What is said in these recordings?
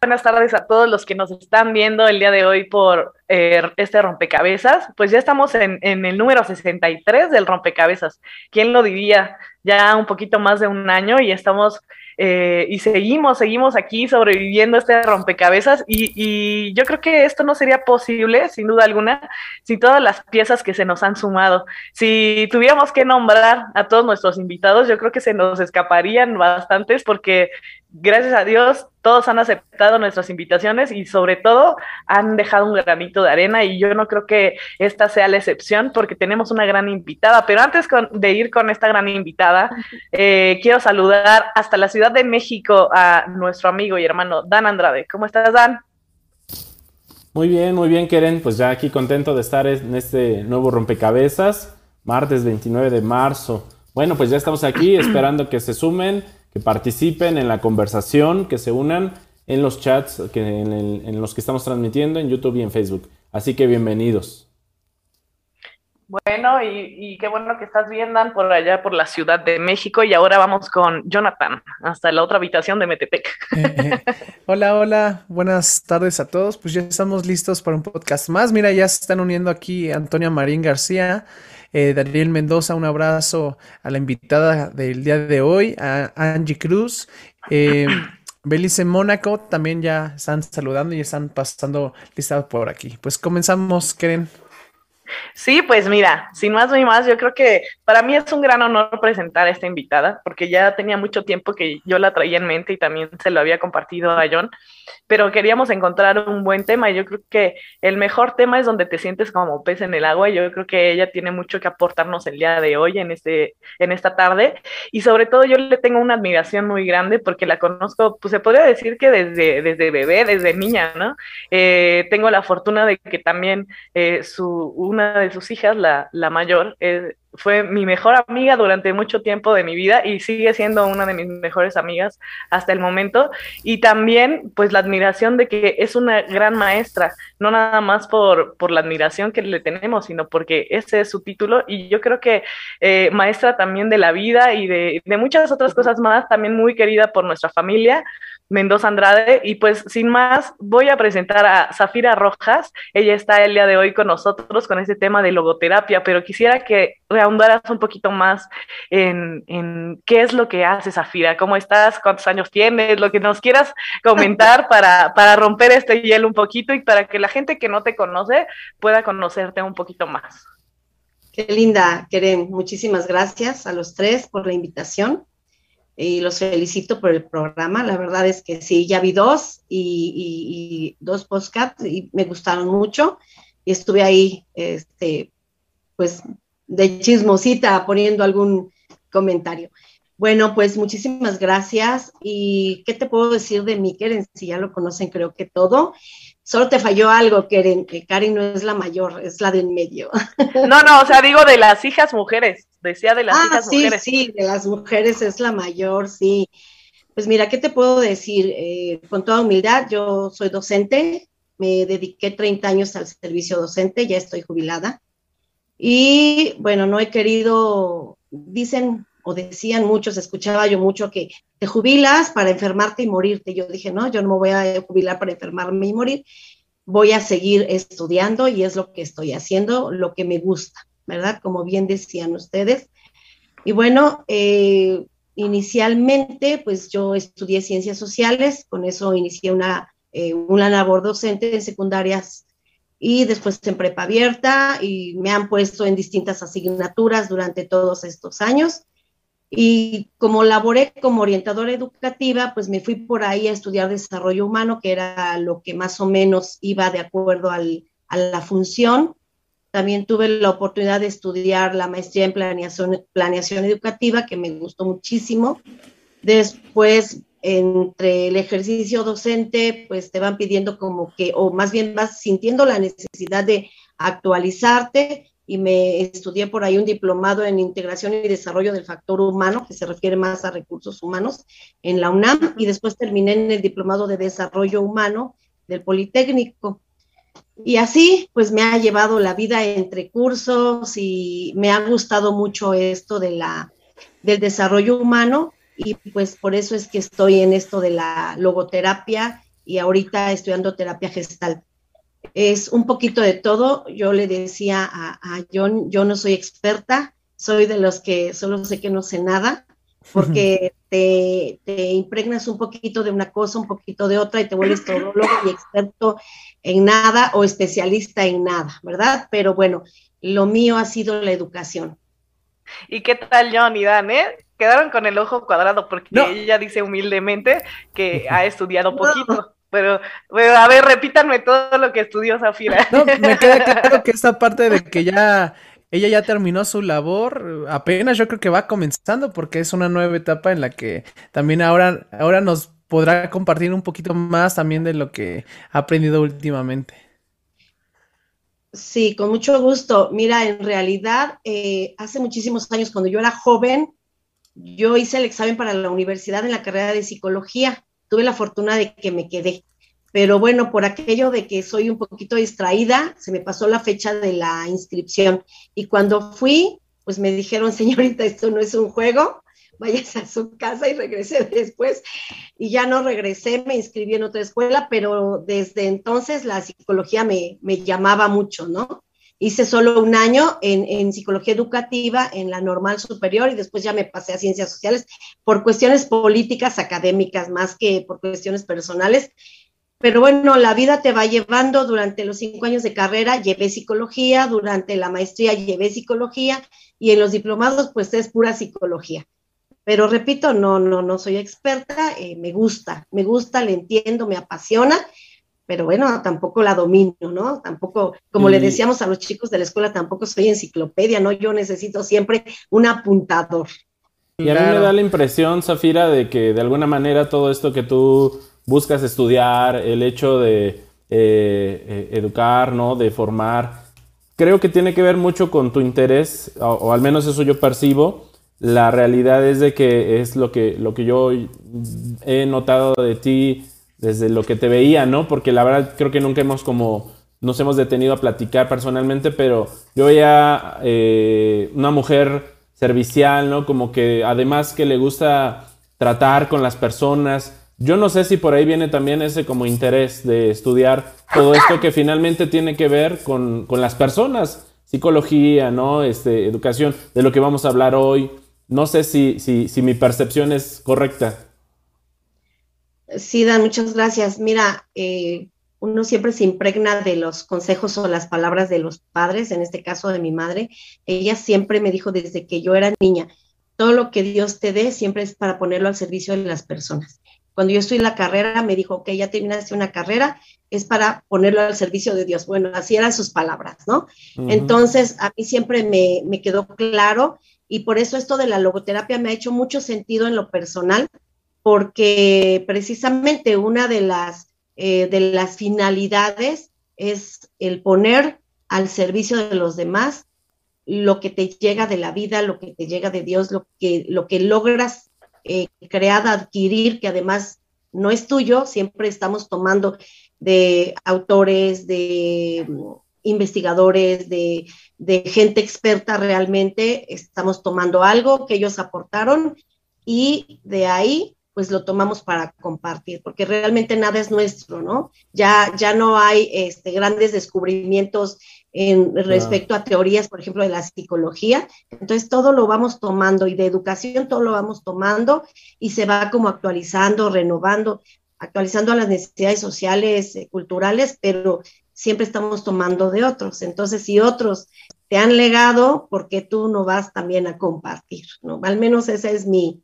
Buenas tardes a todos los que nos están viendo el día de hoy por eh, este rompecabezas. Pues ya estamos en, en, el número 63 del rompecabezas. ¿Quién lo diría? Ya un poquito más de un año y estamos eh, y seguimos, seguimos aquí sobreviviendo este rompecabezas y, y, yo creo que esto no sería posible, sin duda alguna, sin todas las piezas que se nos han sumado. Si tuviéramos que nombrar a todos nuestros invitados, yo creo que se nos escaparían bastantes porque gracias a Dios todos han aceptado nuestras invitaciones y sobre todo han dejado un granito de arena y yo no creo que esta sea la excepción porque tenemos una gran invitada. Pero antes de ir con esta gran invitada, eh, quiero saludar hasta la Ciudad de México a nuestro amigo y hermano Dan Andrade. ¿Cómo estás, Dan? Muy bien, muy bien, Keren. Pues ya aquí contento de estar en este nuevo rompecabezas, martes 29 de marzo. Bueno, pues ya estamos aquí esperando que se sumen que participen en la conversación, que se unan en los chats que en, los que estamos transmitiendo en YouTube y en Facebook. Así que bienvenidos. Bueno, y, qué bueno que estás viendo por allá por la Ciudad de México y ahora vamos con Jonathan hasta la otra habitación de Metepec. hola, hola, buenas tardes a todos. Pues ya estamos listos para un podcast más. Mira, ya se están uniendo aquí Antonia Marín García, eh, Daniel Mendoza, un abrazo a la invitada del día de hoy, a Angie Cruz. Eh, Belice Mónaco también ya están saludando y están pasando listados por aquí. Pues comenzamos, Keren. Sí, pues mira, sin más ni más, yo creo que para mí es un gran honor presentar a esta invitada, porque ya tenía mucho tiempo que yo la traía en mente y también se lo había compartido a John, pero queríamos encontrar un buen tema y yo creo que el mejor tema es donde te sientes como pez en el agua y yo creo que ella tiene mucho que aportarnos el día de hoy en, este, en esta tarde y sobre todo yo le tengo una admiración muy grande porque la conozco, pues se podría decir que desde, desde bebé, desde niña, ¿no? Eh, tengo la fortuna de que también eh, su, una de sus hijas, la, la mayor, eh, fue mi mejor amiga durante mucho tiempo de mi vida y sigue siendo una de mis mejores amigas hasta el momento. Y también, pues, la admiración de que es una gran maestra, no nada más por, por la admiración que le tenemos, sino porque ese es su título. Y yo creo que eh, maestra también de la vida y de, de muchas otras cosas más, también muy querida por nuestra familia, Mendoza Andrade. Y pues sin más, voy a presentar a Zafira Rojas. Ella está el día de hoy con nosotros con este tema de logoterapia, pero quisiera que reahondaras un poquito más en, en, qué es lo que hace Zafira, cómo estás, cuántos años tienes, lo que nos quieras comentar para, para romper este hielo un poquito y para que la gente que no te conoce pueda conocerte un poquito más. Qué linda, Keren. Muchísimas gracias a los tres por la invitación y los felicito por el programa. La verdad es que sí, ya vi dos y, dos podcasts y me gustaron mucho y estuve ahí, este, pues, de chismosita poniendo algún comentario. Bueno, pues muchísimas gracias. ¿Y qué te puedo decir de mi Keren? Si ya lo conocen, creo que todo. Solo te falló algo, Keren, que Karen no es la mayor, es la del medio. No, no, o sea, digo de las hijas mujeres, decía de las ah, hijas mujeres. Sí, de las mujeres es la mayor, sí. Pues mira, ¿qué te puedo decir? Eh, con toda humildad, yo soy docente, me dediqué 30 años al servicio docente, ya estoy jubilada. Y bueno, no he querido, dicen o decían muchos, escuchaba yo mucho que te jubilas para enfermarte y morirte. Yo dije, no, yo no me voy a jubilar para enfermarme y morir, voy a seguir estudiando y es lo que estoy haciendo, lo que me gusta, ¿verdad? Como bien decían ustedes. Y bueno, eh, inicialmente, pues yo estudié ciencias sociales, con eso inicié una, eh, una labor docente en secundarias y después en prepa abierta y me han puesto en distintas asignaturas durante todos estos años. Y como laboré como orientadora educativa, pues me fui por ahí a estudiar desarrollo humano, que era lo que más o menos iba de acuerdo al, a la función. También tuve la oportunidad de estudiar la maestría en planeación, planeación educativa, que me gustó muchísimo. Después, entre el ejercicio docente, pues te van pidiendo como que, o más bien vas sintiendo la necesidad de actualizarte y me estudié por ahí un diplomado en integración y desarrollo del factor humano, que se refiere más a recursos humanos en la UNAM, y después terminé en el diplomado de desarrollo humano del Politécnico. Y así, pues me ha llevado la vida entre cursos y me ha gustado mucho esto de la, del desarrollo humano y pues por eso es que estoy en esto de la logoterapia y ahorita estudiando terapia gestal es un poquito de todo. Yo le decía a, John, yo no soy experta, soy de los que solo sé que no sé nada, porque te, impregnas un poquito de una cosa, un poquito de otra y te vuelves todólogo y experto en nada o especialista en nada, ¿verdad? Pero bueno, lo mío ha sido la educación. ¿Y qué tal John y Dan, eh? Quedaron con el ojo cuadrado porque ella dice humildemente que ha estudiado poquito. Pero, a ver, repítanme todo lo que estudió Zafira. No, me queda claro que esta parte de que ya ella ya terminó su labor, apenas yo creo que va comenzando porque es una nueva etapa en la que también ahora, ahora nos podrá compartir un poquito más también de lo que ha aprendido últimamente. Sí, con mucho gusto. Mira, en realidad, eh, hace muchísimos años, cuando yo era joven, yo hice el examen para la universidad en la carrera de psicología tuve la fortuna de que me quedé. Pero bueno, por aquello de que soy un poquito distraída, se me pasó la fecha de la inscripción. Y cuando fui, pues me dijeron, señorita, esto no es un juego, váyase a su casa y regresé después. Y ya no regresé, me inscribí en otra escuela, pero desde entonces la psicología me, me llamaba mucho, ¿no? Hice solo un año en, psicología educativa en la normal superior y después ya me pasé a ciencias sociales por cuestiones políticas, académicas, más que por cuestiones personales. Pero bueno, la vida te va llevando. Durante los cinco años de carrera llevé psicología, durante la maestría llevé psicología y en los diplomados pues es pura psicología. Pero repito, no, no, no soy experta, eh, me gusta, me gusta, le entiendo, me apasiona pero bueno, tampoco la domino, ¿no? Tampoco, como le decíamos a los chicos de la escuela, tampoco soy enciclopedia, ¿no? Yo necesito siempre un apuntador. Y a mí me da la impresión, Zafira, de que de alguna manera todo esto que tú buscas estudiar, el hecho de eh, eh, educar, ¿no? De formar, creo que tiene que ver mucho con tu interés, o, al menos eso yo percibo. La realidad es de que es lo que, lo que yo he notado de ti desde lo que te veía, ¿no? Porque la verdad creo que nunca hemos como, nos hemos detenido a platicar personalmente, pero yo veía eh, una mujer servicial, ¿no? Como que además que le gusta tratar con las personas. Yo no sé si por ahí viene también ese como interés de estudiar todo esto que finalmente tiene que ver con, con las personas, psicología, ¿no? Este, educación, de lo que vamos a hablar hoy. No sé si, si, si mi percepción es correcta. Sí, Dan, muchas gracias. Mira, eh, uno siempre se impregna de los consejos o las palabras de los padres, en este caso de mi madre. Ella siempre me dijo desde que yo era niña, todo lo que Dios te dé siempre es para ponerlo al servicio de las personas. Cuando yo estoy en la carrera, me dijo, ok, ya terminaste una carrera, es para ponerlo al servicio de Dios. Bueno, así eran sus palabras, ¿no? Entonces, a mí siempre me, me quedó claro y por eso esto de la logoterapia me ha hecho mucho sentido en lo personal, porque precisamente una de las, eh, de las finalidades es el poner al servicio de los demás lo que te llega de la vida, lo que te llega de Dios, lo que, lo que logras eh, crear, adquirir, que además no es tuyo, siempre estamos tomando de autores, de investigadores, de, de gente experta realmente, estamos tomando algo que ellos aportaron y de ahí pues lo tomamos para compartir, porque realmente nada es nuestro, ¿no? Ya, ya no hay este, grandes descubrimientos en respecto a teorías, por ejemplo, de la psicología. Entonces, todo lo vamos tomando y de educación todo lo vamos tomando y se va como actualizando, renovando, actualizando a las necesidades sociales, eh, culturales, pero siempre estamos tomando de otros. Entonces, si otros te han legado, ¿por qué tú no vas también a compartir? ¿no? Al menos esa es mi,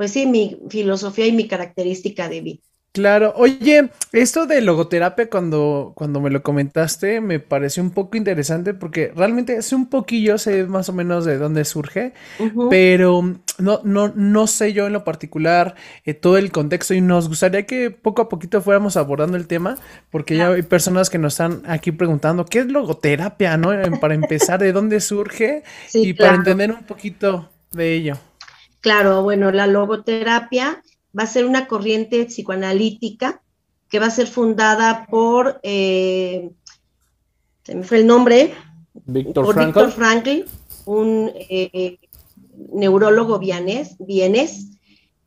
pues sí, mi filosofía y mi característica de vida. Claro, oye, esto de logoterapia cuando, cuando me lo comentaste me pareció un poco interesante porque realmente hace un poquillo sé más o menos de dónde surge, pero no, no, no sé yo en lo particular eh, todo el contexto y nos gustaría que poco a poquito fuéramos abordando el tema porque ya hay personas que nos están aquí preguntando qué es logoterapia, ¿no? Para empezar, de dónde surge y para entender un poquito de ello. Claro, bueno, la logoterapia va a ser una corriente psicoanalítica que va a ser fundada por, eh, se me fue el nombre, Víctor Frankl. Víctor Frankl, un eh, neurólogo vienés, vienés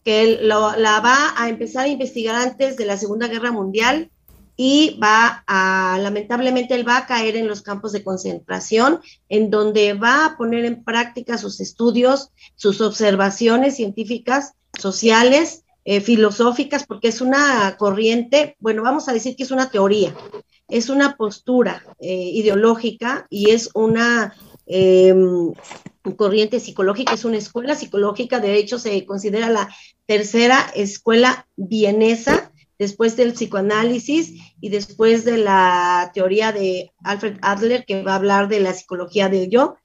que lo, la va a empezar a investigar antes de la Segunda Guerra Mundial y va a, lamentablemente, él va a caer en los campos de concentración, en donde va a poner en práctica sus estudios, sus observaciones científicas, sociales, eh, filosóficas, porque es una corriente, bueno, vamos a decir que es una teoría, es una postura eh, ideológica y es una eh, corriente psicológica, es una escuela psicológica, de hecho se considera la tercera escuela vienesa después del psicoanálisis y después de la teoría de Alfred Adler, que va a hablar de la psicología del yo.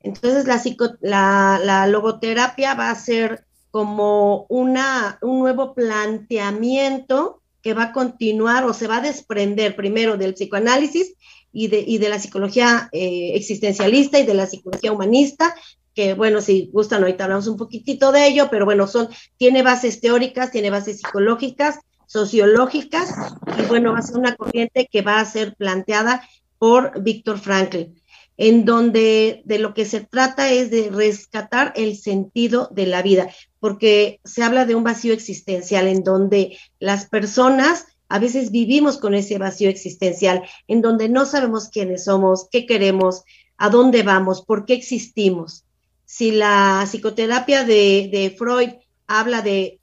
Entonces, la, la, la logoterapia va a ser como una, un nuevo planteamiento que va a continuar o se va a desprender primero del psicoanálisis y de, y de la psicología eh, existencialista y de la psicología humanista, que bueno, si gustan, ahorita hablamos un poquitito de ello, pero bueno, son, tiene bases teóricas, tiene bases psicológicas, sociológicas, y bueno, va a ser una corriente que va a ser planteada por Víctor Frankl en donde de lo que se trata es de rescatar el sentido de la vida, porque se habla de un vacío existencial en donde las personas a veces vivimos con ese vacío existencial, en donde no sabemos quiénes somos, qué queremos, a dónde vamos, por qué existimos. Si la psicoterapia de, de Freud habla de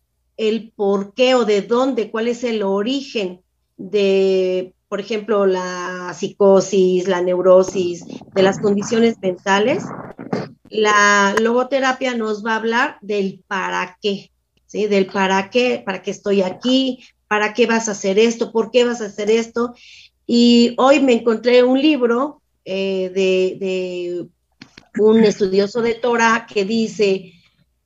el por qué o de dónde, cuál es el origen de por ejemplo, la psicosis, la neurosis, de las condiciones mentales, la logoterapia nos va a hablar del para qué, ¿sí? Del para qué, para qué estoy aquí, para qué vas a hacer esto, por qué vas a hacer esto. Y hoy me encontré un libro eh, de, de un estudioso de Torah que dice,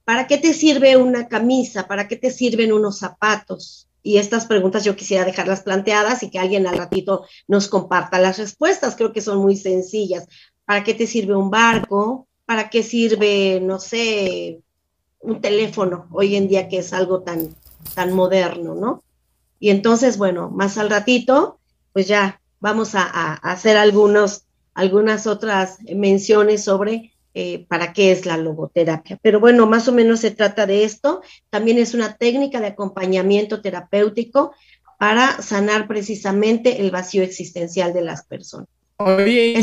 ¿para qué te sirve una camisa? ¿Para qué te sirven unos zapatos? y estas preguntas yo quisiera dejarlas planteadas y que alguien al ratito nos comparta las respuestas. Creo que son muy sencillas. ¿Para qué te sirve un barco? ¿Para qué sirve, no sé, un teléfono hoy en día que es algo tan, tan moderno, ¿no? Y entonces, bueno, más al ratito, pues ya vamos a, a hacer algunos, algunas otras menciones sobre eh, para qué es la logoterapia. Pero bueno, más o menos se trata de esto. También es una técnica de acompañamiento terapéutico para sanar precisamente el vacío existencial de las personas. Oye,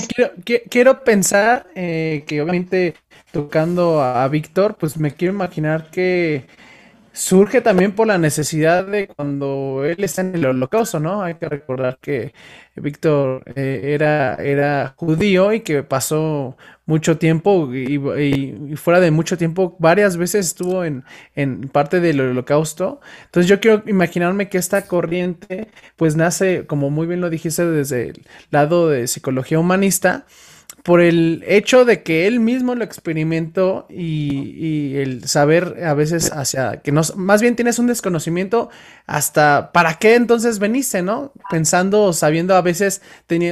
quiero, pensar eh, que obviamente tocando a, a Víctor, pues me quiero imaginar que surge también por la necesidad de cuando él está en el holocausto, ¿no? Hay que recordar que Víctor eh, era, era judío y que pasó mucho tiempo y, fuera de mucho tiempo, varias veces estuvo en, en, parte del holocausto. Entonces yo quiero imaginarme que esta corriente pues nace, como muy bien lo dijiste, desde el lado de psicología humanista por el hecho de que él mismo lo experimentó y, el saber a veces hacia que no, más bien tienes un desconocimiento hasta para qué entonces veniste, ¿no? Pensando, sabiendo a veces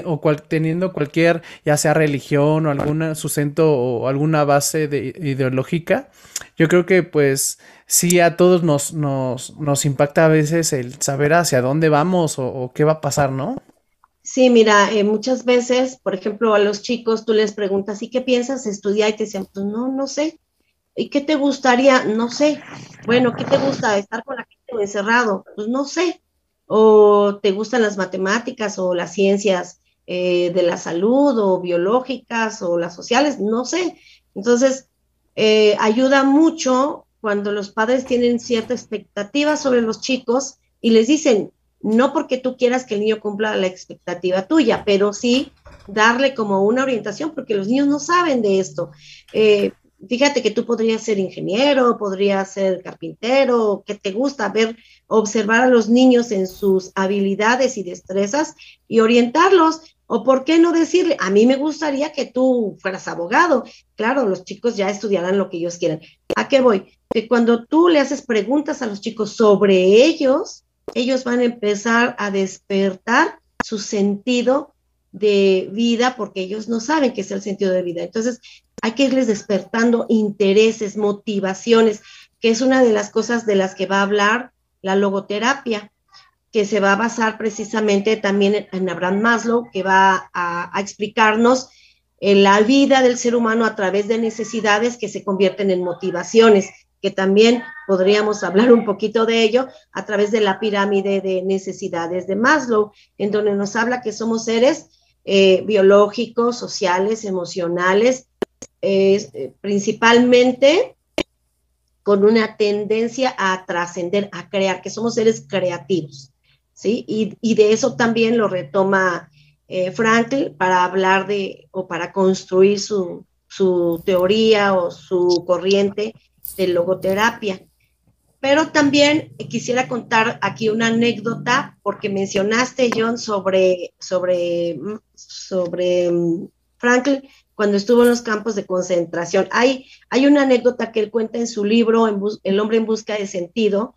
o teniendo cualquier, ya sea religión o algún sustento o alguna base de, ideológica, yo creo que pues sí a todos nos, nos, nos impacta a veces el saber hacia dónde vamos o qué va a pasar, ¿no? Sí, mira, eh, muchas veces, por ejemplo, a los chicos tú les preguntas, ¿y qué piensas estudiar? Y te dicen, pues no, no sé. ¿Y qué te gustaría? No sé. Bueno, ¿qué te gusta? ¿Estar con la gente encerrado? Pues no sé. ¿O te gustan las matemáticas o las ciencias eh, de la salud o biológicas o las sociales, no sé. Entonces, eh, ayuda mucho cuando los padres tienen cierta expectativa sobre los chicos y les dicen, no porque tú quieras que el niño cumpla la expectativa tuya, pero sí darle como una orientación, porque los niños no saben de esto. Eh, fíjate que tú podrías ser ingeniero, podrías ser carpintero, que te gusta ver, observar a los niños en sus habilidades y destrezas y orientarlos. O por qué no decirle, a mí me gustaría que tú fueras abogado. Claro, los chicos ya estudiarán lo que ellos quieran. ¿A qué voy? Que cuando tú le haces preguntas a los chicos sobre ellos, ellos van a empezar a despertar su sentido de vida porque ellos no saben qué es el sentido de vida. Entonces, hay que irles despertando intereses, motivaciones, que es una de las cosas de las que va a hablar la logoterapia, que se va a basar precisamente también en Abraham Maslow, que va a, explicarnos en la vida del ser humano a través de necesidades que se convierten en motivaciones, que también podríamos hablar un poquito de ello a través de la pirámide de necesidades de Maslow, en donde nos habla que somos seres eh, biológicos, sociales, emocionales, eh, principalmente con una tendencia a trascender, a crear, que somos seres creativos, ¿sí? Y, de eso también lo retoma eh, Frankl para hablar de, o para construir su, su teoría o su corriente de logoterapia. Pero también quisiera contar aquí una anécdota, porque mencionaste, John, sobre, sobre, sobre mm, Franklin cuando estuvo en los campos de concentración. Hay, hay una anécdota que él cuenta en su libro, El hombre en busca de sentido.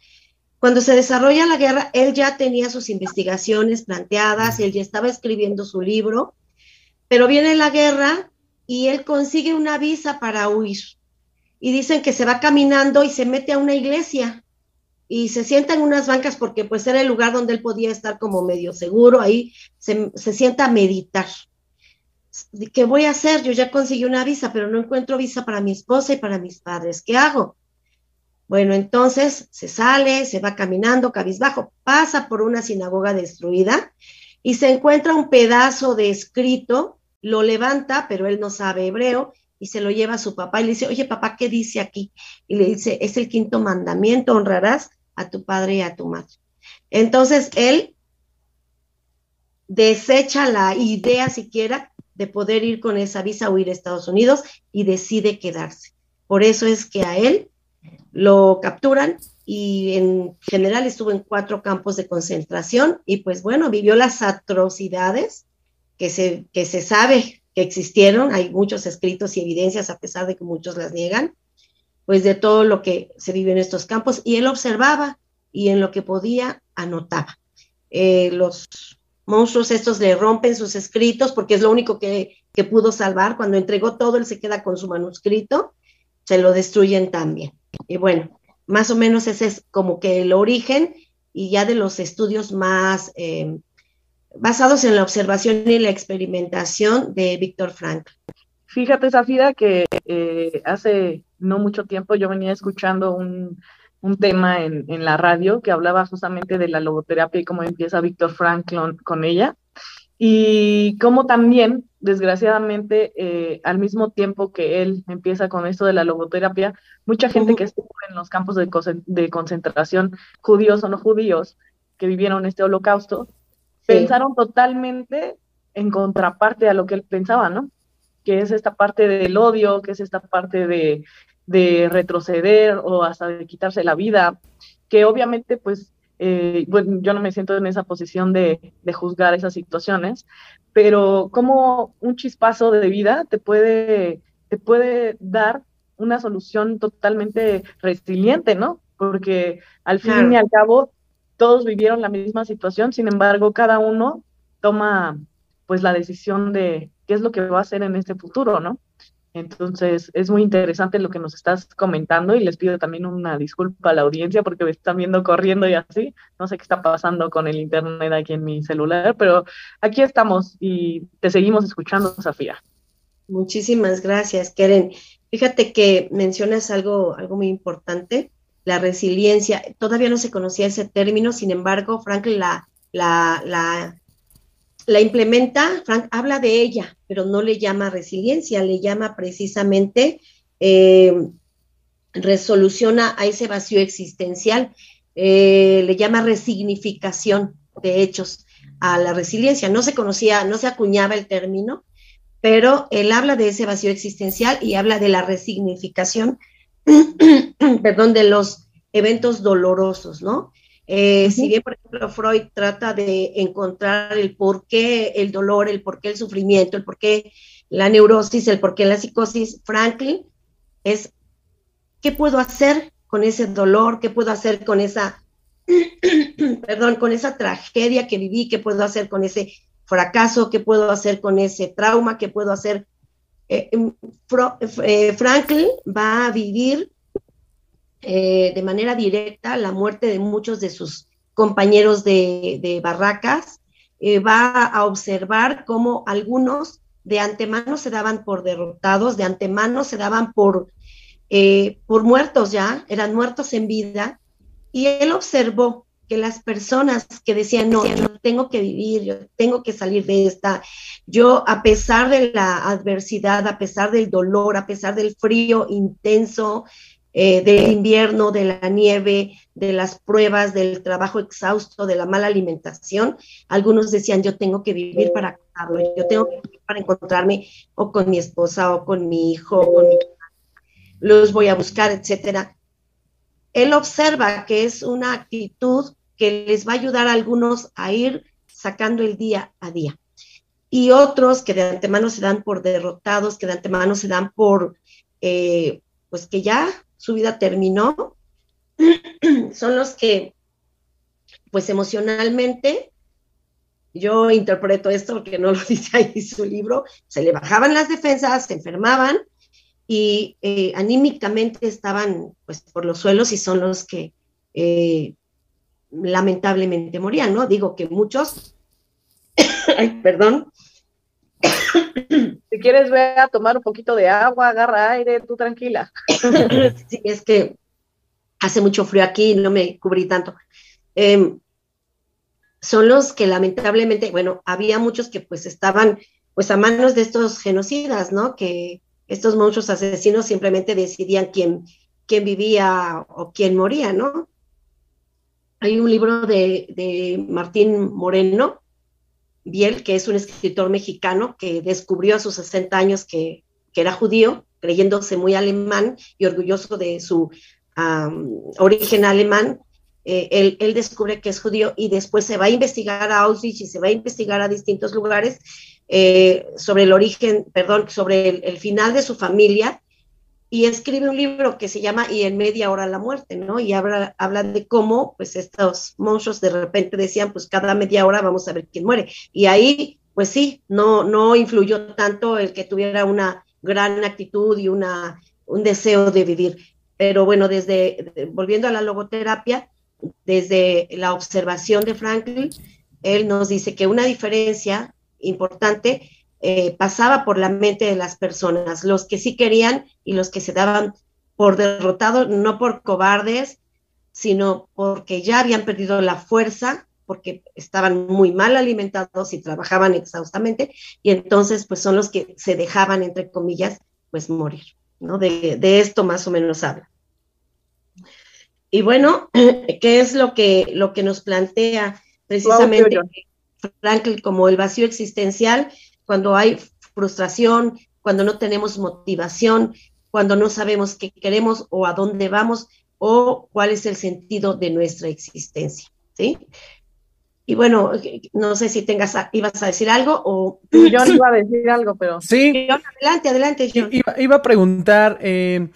Cuando se desarrolla la guerra, él ya tenía sus investigaciones planteadas, él ya estaba escribiendo su libro, pero viene la guerra y él consigue una visa para huir y dicen que se va caminando y se mete a una iglesia y se sienta en unas bancas porque pues era el lugar donde él podía estar como medio seguro, ahí se, sienta a meditar. ¿Qué voy a hacer? Yo ya conseguí una visa, pero no encuentro visa para mi esposa y para mis padres. ¿Qué hago? Bueno, entonces se sale, se va caminando cabizbajo, pasa por una sinagoga destruida y se encuentra un pedazo de escrito, lo levanta, pero él no sabe hebreo, y se lo lleva a su papá y le dice, oye papá, ¿qué dice aquí? Y le dice, es el quinto mandamiento, honrarás a tu padre y a tu madre. Entonces él desecha la idea siquiera de poder ir con esa visa o ir a Estados Unidos y decide quedarse. Por eso es que a él lo capturan y en general estuvo en cuatro campos de concentración y pues bueno, vivió las atrocidades que se, que se sabe que existieron, hay muchos escritos y evidencias, a pesar de que muchos las niegan, pues de todo lo que se vive en estos campos, y él observaba y en lo que podía anotaba. Eh, los monstruos estos le rompen sus escritos porque es lo único que, que pudo salvar. Cuando entregó todo, él se queda con su manuscrito, se lo destruyen también. Y bueno, más o menos ese es como que el origen y ya de los estudios más eh, basados en la observación y la experimentación de Víctor Frank. Fíjate, Zafira, que eh, hace no mucho tiempo yo venía escuchando un, tema en, la radio que hablaba justamente de la logoterapia y cómo empieza Víctor Frank con ella. Y cómo también, desgraciadamente, eh, al mismo tiempo que él empieza con esto de la logoterapia, mucha gente que estuvo en los campos de, de concentración, judíos o no judíos, que vivieron este holocausto, pensaron totalmente en contraparte a lo que él pensaba, ¿no? Que es esta parte del odio, que es esta parte de, retroceder o hasta de quitarse la vida, que obviamente pues eh, bueno, yo no me siento en esa posición de, de, juzgar esas situaciones, pero como un chispazo de vida te puede, te puede dar una solución totalmente resiliente, ¿no? Porque al fin y al cabo todos vivieron la misma situación, sin embargo, cada uno toma pues la decisión de qué es lo que va a hacer en este futuro, ¿no? Entonces, es muy interesante lo que nos estás comentando y les pido también una disculpa a la audiencia porque me están viendo corriendo y así. No sé qué está pasando con el internet aquí en mi celular, pero aquí estamos y te seguimos escuchando, Sofía. Muchísimas gracias, Keren. Fíjate que mencionas algo, algo muy importante la resiliencia. Todavía no se conocía ese término, sin embargo, Franklin la, la, implementa, Frank habla de ella, pero no le llama resiliencia, le llama precisamente eh, resoluciona a ese vacío existencial, eh, le llama resignificación de hechos a la resiliencia. No se conocía, no se acuñaba el término, pero él habla de ese vacío existencial y habla de la resignificación, perdón, de los eventos dolorosos, ¿no? Eh, si bien, por ejemplo, Freud trata de encontrar el por qué el dolor, el por qué el sufrimiento, el por qué la neurosis, el por qué la psicosis, Franklin es qué puedo hacer con ese dolor, qué puedo hacer con esa, perdón, con esa tragedia que viví, qué puedo hacer con ese fracaso, qué puedo hacer con ese trauma, qué puedo hacer. Eh, em, eh, Franklin va a vivir eh, de manera directa la muerte de muchos de sus compañeros de, barracas, va a observar cómo algunos de antemano se daban por derrotados, de antemano se daban por, por muertos ya, eran muertos en vida, y él observó que las personas que decían, no, yo tengo que vivir, yo tengo que salir de esta, yo a pesar de la adversidad, a pesar del dolor, a pesar del frío intenso, eh, del invierno, de la nieve, de las pruebas, del trabajo exhausto, de la mala alimentación, algunos decían, yo tengo que vivir para yo tengo que vivir para encontrarme o con mi esposa o con mi hijo, o con mi los voy a buscar, etcétera él observa que es una actitud que les va a ayudar a algunos a ir sacando el día a día. Y otros que de antemano se dan por derrotados, que de antemano se dan por, eh, pues que ya su vida terminó, son los que, pues emocionalmente, yo interpreto esto porque no lo dice ahí su libro, se le bajaban las defensas, se enfermaban y eh, anímicamente estaban pues por los suelos y son los que eh, lamentablemente morían, ¿no? Digo que muchos, ay, perdón. Si quieres, ve a tomar un poquito de agua, agarra aire, tú tranquila. sí, es que hace mucho frío aquí y no me cubrí tanto. Em, son los que lamentablemente, bueno, había muchos que pues estaban pues a manos de estos genocidas, ¿no? Que estos monstruos asesinos simplemente decidían quién, quién vivía o quién moría, ¿no? Hay un libro de, Martín Moreno, Biel, que es un escritor mexicano que descubrió a sus 60 años que, era judío, creyéndose muy alemán y orgulloso de su origen alemán. Eh, él, descubre que es judío y después se va a investigar a Auschwitz y se va a investigar a distintos lugares eh, sobre el origen, perdón, sobre el, final de su familia y escribe un libro que se llama Y en media hora la muerte, ¿no? Y habla, habla de cómo, pues, estos monstruos de repente decían, pues, cada media hora vamos a ver quién muere. Y ahí, pues sí, no, no influyó tanto el que tuviera una gran actitud y una, un deseo de vivir. Pero bueno, desde, volviendo a la logoterapia, desde la observación de Franklin, él nos dice que una diferencia importante eh, pasaba por la mente de las personas, los que sí querían y los que se daban por derrotados, no por cobardes, sino porque ya habían perdido la fuerza, porque estaban muy mal alimentados y trabajaban exhaustamente, y entonces pues son los que se dejaban, entre comillas, pues morir, ¿no? De, de esto más o menos habla. Y bueno, ¿qué es lo que, lo que nos plantea precisamente Franklin como el vacío existencial, cuando hay frustración, cuando no tenemos motivación, cuando no sabemos qué queremos o a dónde vamos o cuál es el sentido de nuestra existencia, ¿sí? Y bueno, no sé si tengas, ibas a decir algo o... Yo iba a decir algo, pero... Sí. adelante, adelante, John. Iba, a preguntar, eh,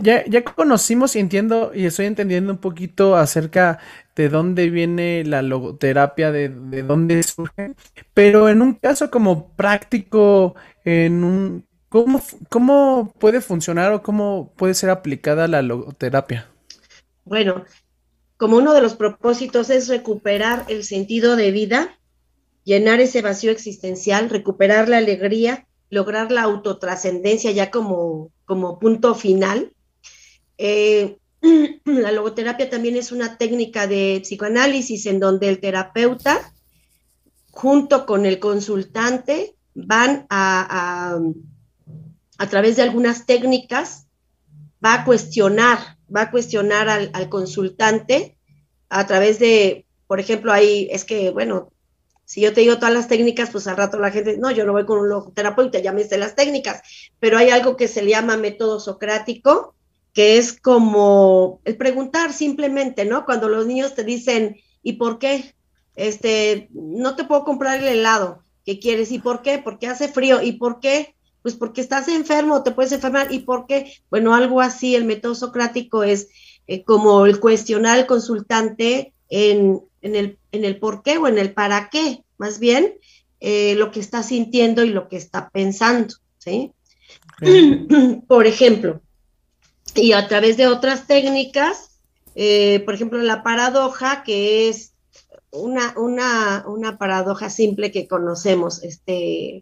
ya, ya, conocimos y entiendo y estoy entendiendo un poquito acerca de dónde viene la logoterapia, de, de dónde surge, pero en un caso como práctico, en un, ¿cómo, ¿cómo puede funcionar o cómo puede ser aplicada la logoterapia? Bueno, como uno de los propósitos es recuperar el sentido de vida, llenar ese vacío existencial, recuperar la alegría, lograr la autotrascendencia ya como, como punto final. Eh, la logoterapia también es una técnica de psicoanálisis en donde el terapeuta junto con el consultante van a, a, través de algunas técnicas, va a cuestionar, va a cuestionar al, consultante a través de, por ejemplo, ahí es que, bueno, si yo te digo todas las técnicas, pues al rato la gente, no, yo no voy con un logoterapeuta, ya me sé las técnicas, pero hay algo que se le llama método socrático, que es como el preguntar simplemente, ¿no? Cuando los niños te dicen, ¿y por qué? Este, no te puedo comprar el helado que quieres, ¿y por qué? Porque hace frío, ¿y por qué? Pues porque estás enfermo, te puedes enfermar, ¿y por qué? Bueno, algo así, el método socrático es eh, como el cuestionar al consultante en, en el, en el por qué o en el para qué, más bien eh, lo que está sintiendo y lo que está pensando, ¿sí? por ejemplo, y a través de otras técnicas, eh, por ejemplo, la paradoja, que es una, una, una paradoja simple que conocemos, este,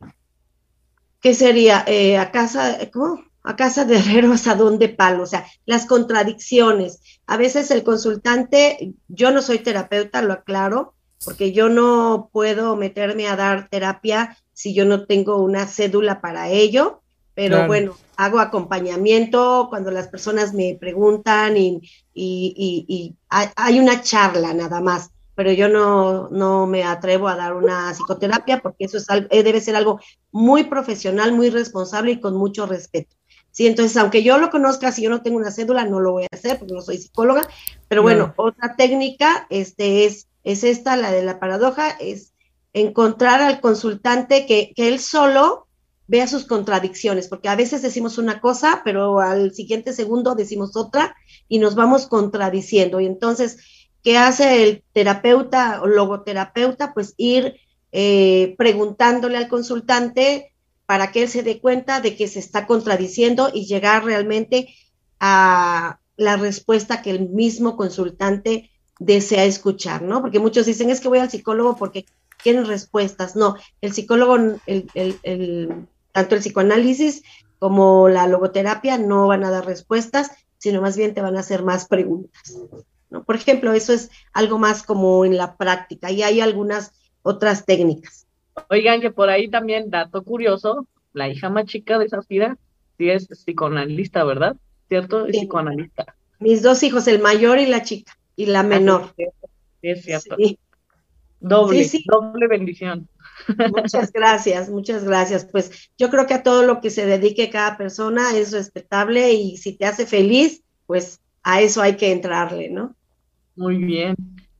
¿qué sería? Eh, a casa, ¿cómo? a casa de herreros a de palo, o sea, las contradicciones. A veces el consultante, yo no soy terapeuta, lo aclaro, porque yo no puedo meterme a dar terapia si yo no tengo una cédula para ello, pero bueno, hago acompañamiento cuando las personas me preguntan y, y, hay una charla nada más, pero yo no, no me atrevo a dar una psicoterapia porque eso es algo, debe ser algo muy profesional, muy responsable y con mucho respeto. Sí, entonces, aunque yo lo conozca, si yo no tengo una cédula, no lo voy a hacer porque no soy psicóloga, pero bueno, otra técnica este, es, es esta, la de la paradoja, es encontrar al consultante que, que él solo vea sus contradicciones, porque a veces decimos una cosa, pero al siguiente segundo decimos otra y nos vamos contradiciendo. Y entonces, ¿qué hace el terapeuta o logoterapeuta? Pues ir eh, preguntándole al consultante para que él se dé cuenta de que se está contradiciendo y llegar realmente a la respuesta que el mismo consultante desea escuchar, ¿no? Porque muchos dicen, es que voy al psicólogo porque quieren respuestas. No, el psicólogo, tanto el psicoanálisis como la logoterapia no van a dar respuestas, sino más bien te van a hacer más preguntas. ¿No? Por ejemplo, eso es algo más como en la práctica y hay algunas otras técnicas. Oigan, que por ahí también, dato curioso, la hija más chica de Zafira sí es psicoanalista, ¿verdad? ¿Cierto? Es psicoanalista. Mis dos hijos, el mayor y la chica, y la ah, menor. Sí, es cierto. Doble, doble bendición. Muchas gracias, muchas gracias. Pues yo creo que a todo lo que se dedique cada persona es respetable y si te hace feliz, pues a eso hay que entrarle, ¿no? Muy bien.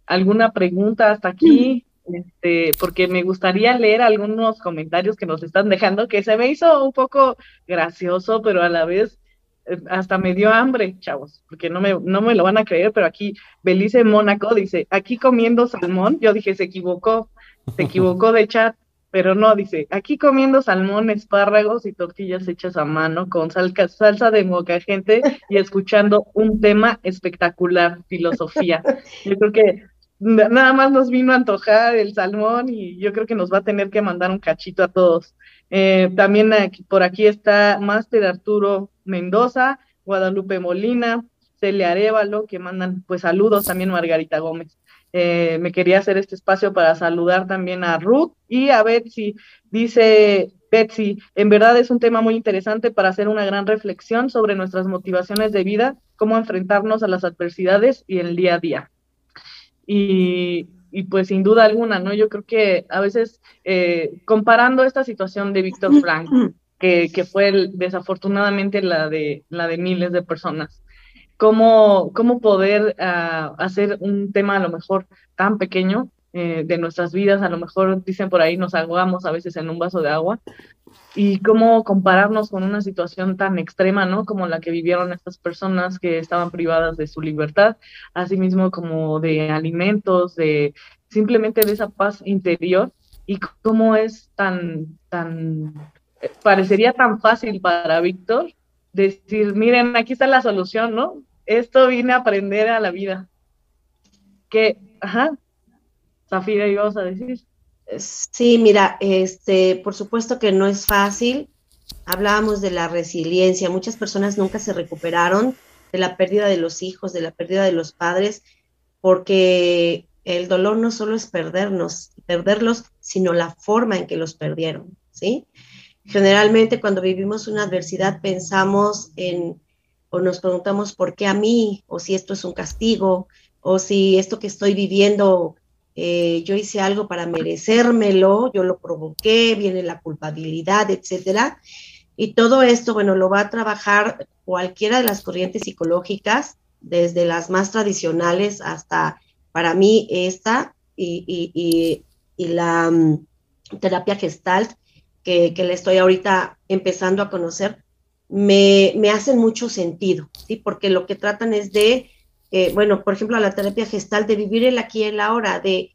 ¿Alguna pregunta hasta aquí? este, porque me gustaría leer algunos comentarios que nos están dejando, que se me hizo un poco gracioso, pero a la vez eh, hasta me dio hambre, chavos, porque no me, no me lo van a creer, pero aquí Belice Mónaco dice, aquí comiendo salmón, yo dije, se equivocó, se equivocó de chat, pero no, dice, aquí comiendo salmón, espárragos y tortillas hechas a mano con salsa de moca gente y escuchando un tema espectacular, filosofía. Yo creo que nada más nos vino a antojar el salmón y yo creo que nos va a tener que mandar un cachito a todos. Eh, también por aquí está Máster Arturo Mendoza, Guadalupe Molina, Celia Arevalo, que mandan pues saludos también Margarita Gómez. Eh, me quería hacer este espacio para saludar también a Ruth y a Betsy. Dice Betsy, en verdad es un tema muy interesante para hacer una gran reflexión sobre nuestras motivaciones de vida, cómo enfrentarnos a las adversidades y el día a día. Y, pues sin duda alguna, ¿no? Yo creo que a veces eh, comparando esta situación de Víctor Frank, que, que fue desafortunadamente la de, la de miles de personas, cómo, cómo poder uh, hacer un tema a lo mejor tan pequeño eh, de nuestras vidas, a lo mejor dicen por ahí nos ahogamos a veces en un vaso de agua, y cómo compararnos con una situación tan extrema, ¿no? Como la que vivieron estas personas que estaban privadas de su libertad, asimismo como de alimentos, de simplemente de esa paz interior, y cómo es tan, tan, eh, parecería tan fácil para Víctor decir, miren, aquí está la solución, ¿no? Esto vine a aprender a la vida. Que, ajá, Zafira, ibas a decir. Sí, mira, este, por supuesto que no es fácil. Hablábamos de la resiliencia. Muchas personas nunca se recuperaron de la pérdida de los hijos, de la pérdida de los padres, porque el dolor no solo es perdernos, perderlos, sino la forma en que los perdieron, ¿sí? Generalmente cuando vivimos una adversidad pensamos en o nos preguntamos por qué a mí, o si esto es un castigo, o si esto que estoy viviendo, eh, yo hice algo para merecérmelo, yo lo provoqué, viene la culpabilidad, etcétera. Y todo esto, bueno, lo va a trabajar cualquiera de las corrientes psicológicas, desde las más tradicionales hasta, para mí, esta y, la mm, terapia gestalt, que, le estoy ahorita empezando a conocer, me, hacen mucho sentido, ¿sí? Porque lo que tratan es de, eh, bueno, por ejemplo, la terapia gestal, de vivir el aquí y el ahora, de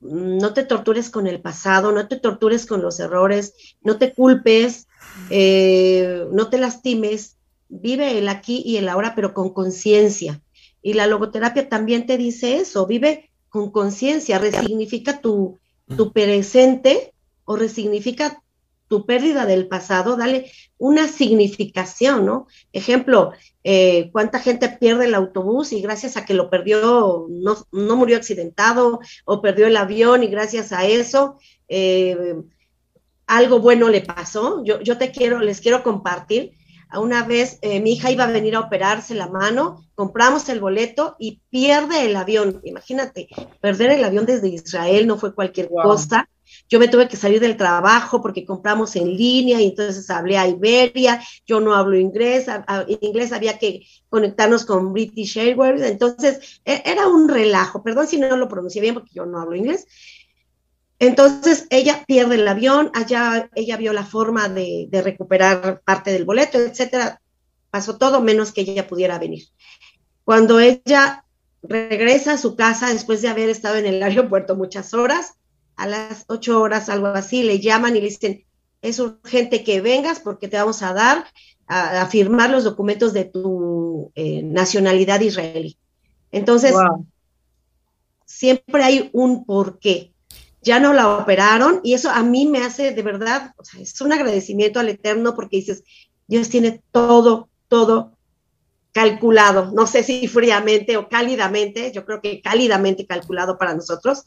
mm, no te tortures con el pasado, no te tortures con los errores, no te culpes, eh, no te lastimes, vive el aquí y el ahora, pero con conciencia. Y la logoterapia también te dice eso, vive con conciencia, resignifica tu, tu presente o resignifica tu pérdida del pasado, dale una significación, ¿no? Ejemplo, eh, ¿cuánta gente pierde el autobús y gracias a que lo perdió, no, no murió accidentado o perdió el avión y gracias a eso eh, algo bueno le pasó? Yo, yo te quiero, les quiero compartir. Una vez eh, mi hija iba a venir a operarse la mano, compramos el boleto y pierde el avión. Imagínate, perder el avión desde Israel no fue cualquier cosa yo me tuve que salir del trabajo porque compramos en línea y entonces hablé a Iberia, yo no hablo inglés, inglés había que conectarnos con British Airways, entonces e, era un relajo, perdón si no lo pronuncié bien porque yo no hablo inglés. Entonces ella pierde el avión, allá ella vio la forma de, de recuperar parte del boleto, etcétera. Pasó todo menos que ella pudiera venir. Cuando ella regresa a su casa después de haber estado en el aeropuerto muchas horas, a las ocho horas, algo así, le llaman y le dicen, es urgente que vengas porque te vamos a dar a, firmar los documentos de tu eh, nacionalidad israelí. Entonces, siempre hay un porqué. Ya no la operaron y eso a mí me hace de verdad, es un agradecimiento al Eterno porque dices, Dios tiene todo, todo calculado, no sé si fríamente o cálidamente, yo creo que cálidamente calculado para nosotros,